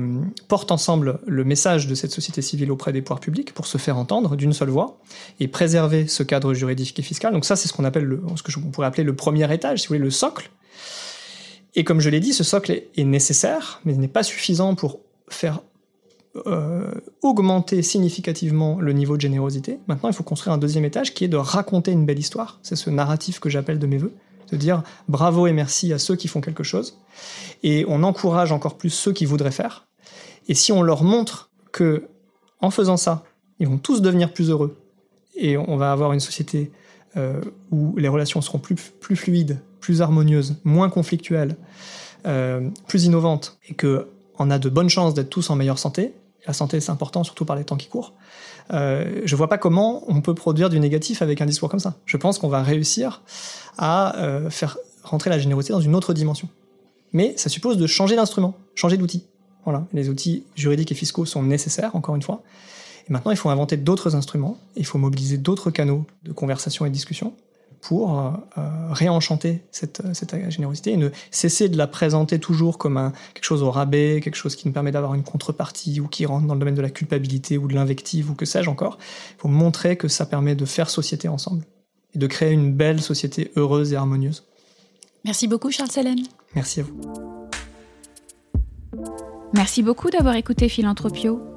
portent ensemble le message de cette société civile auprès des pouvoirs publics pour se faire entendre d'une seule voix et préserver ce cadre juridique et fiscal. Donc ça, c'est ce qu'on appelle le, ce que je pourrais appeler le premier étage, si vous voulez, le socle. Et comme je l'ai dit, ce socle est, est nécessaire, mais n'est pas suffisant pour faire euh, augmenter significativement le niveau de générosité. Maintenant, il faut construire un deuxième étage qui est de raconter une belle histoire. C'est ce narratif que j'appelle de mes voeux. De dire bravo et merci à ceux qui font quelque chose. Et on encourage encore plus ceux qui voudraient faire. Et si on leur montre que, en faisant ça, ils vont tous devenir plus heureux, et on va avoir une société euh, où les relations seront plus, fluides, plus harmonieuses, moins conflictuelles, euh, plus innovantes, et que on a de bonnes chances d'être tous en meilleure santé. La santé, c'est important, surtout par les temps qui courent. Euh, je vois pas comment on peut produire du négatif avec un discours comme ça. Je pense qu'on va réussir à euh, faire rentrer la générosité dans une autre dimension. Mais ça suppose de changer d'instrument, changer d'outil. Voilà, les outils juridiques et fiscaux sont nécessaires, encore une fois. Et maintenant, il faut inventer d'autres instruments, il faut mobiliser d'autres canaux de conversation et de discussion pour euh, euh, réenchanter cette, cette, générosité et ne cesser de la présenter toujours comme un, quelque chose au rabais, quelque chose qui nous permet d'avoir une contrepartie ou qui rentre dans le domaine de la culpabilité ou de l'invective ou que sais-je encore. Il faut montrer que ça permet de faire société ensemble et de créer une belle société heureuse et harmonieuse. Merci beaucoup Charles Selen. Merci à vous. Merci beaucoup d'avoir écouté Philanthropio.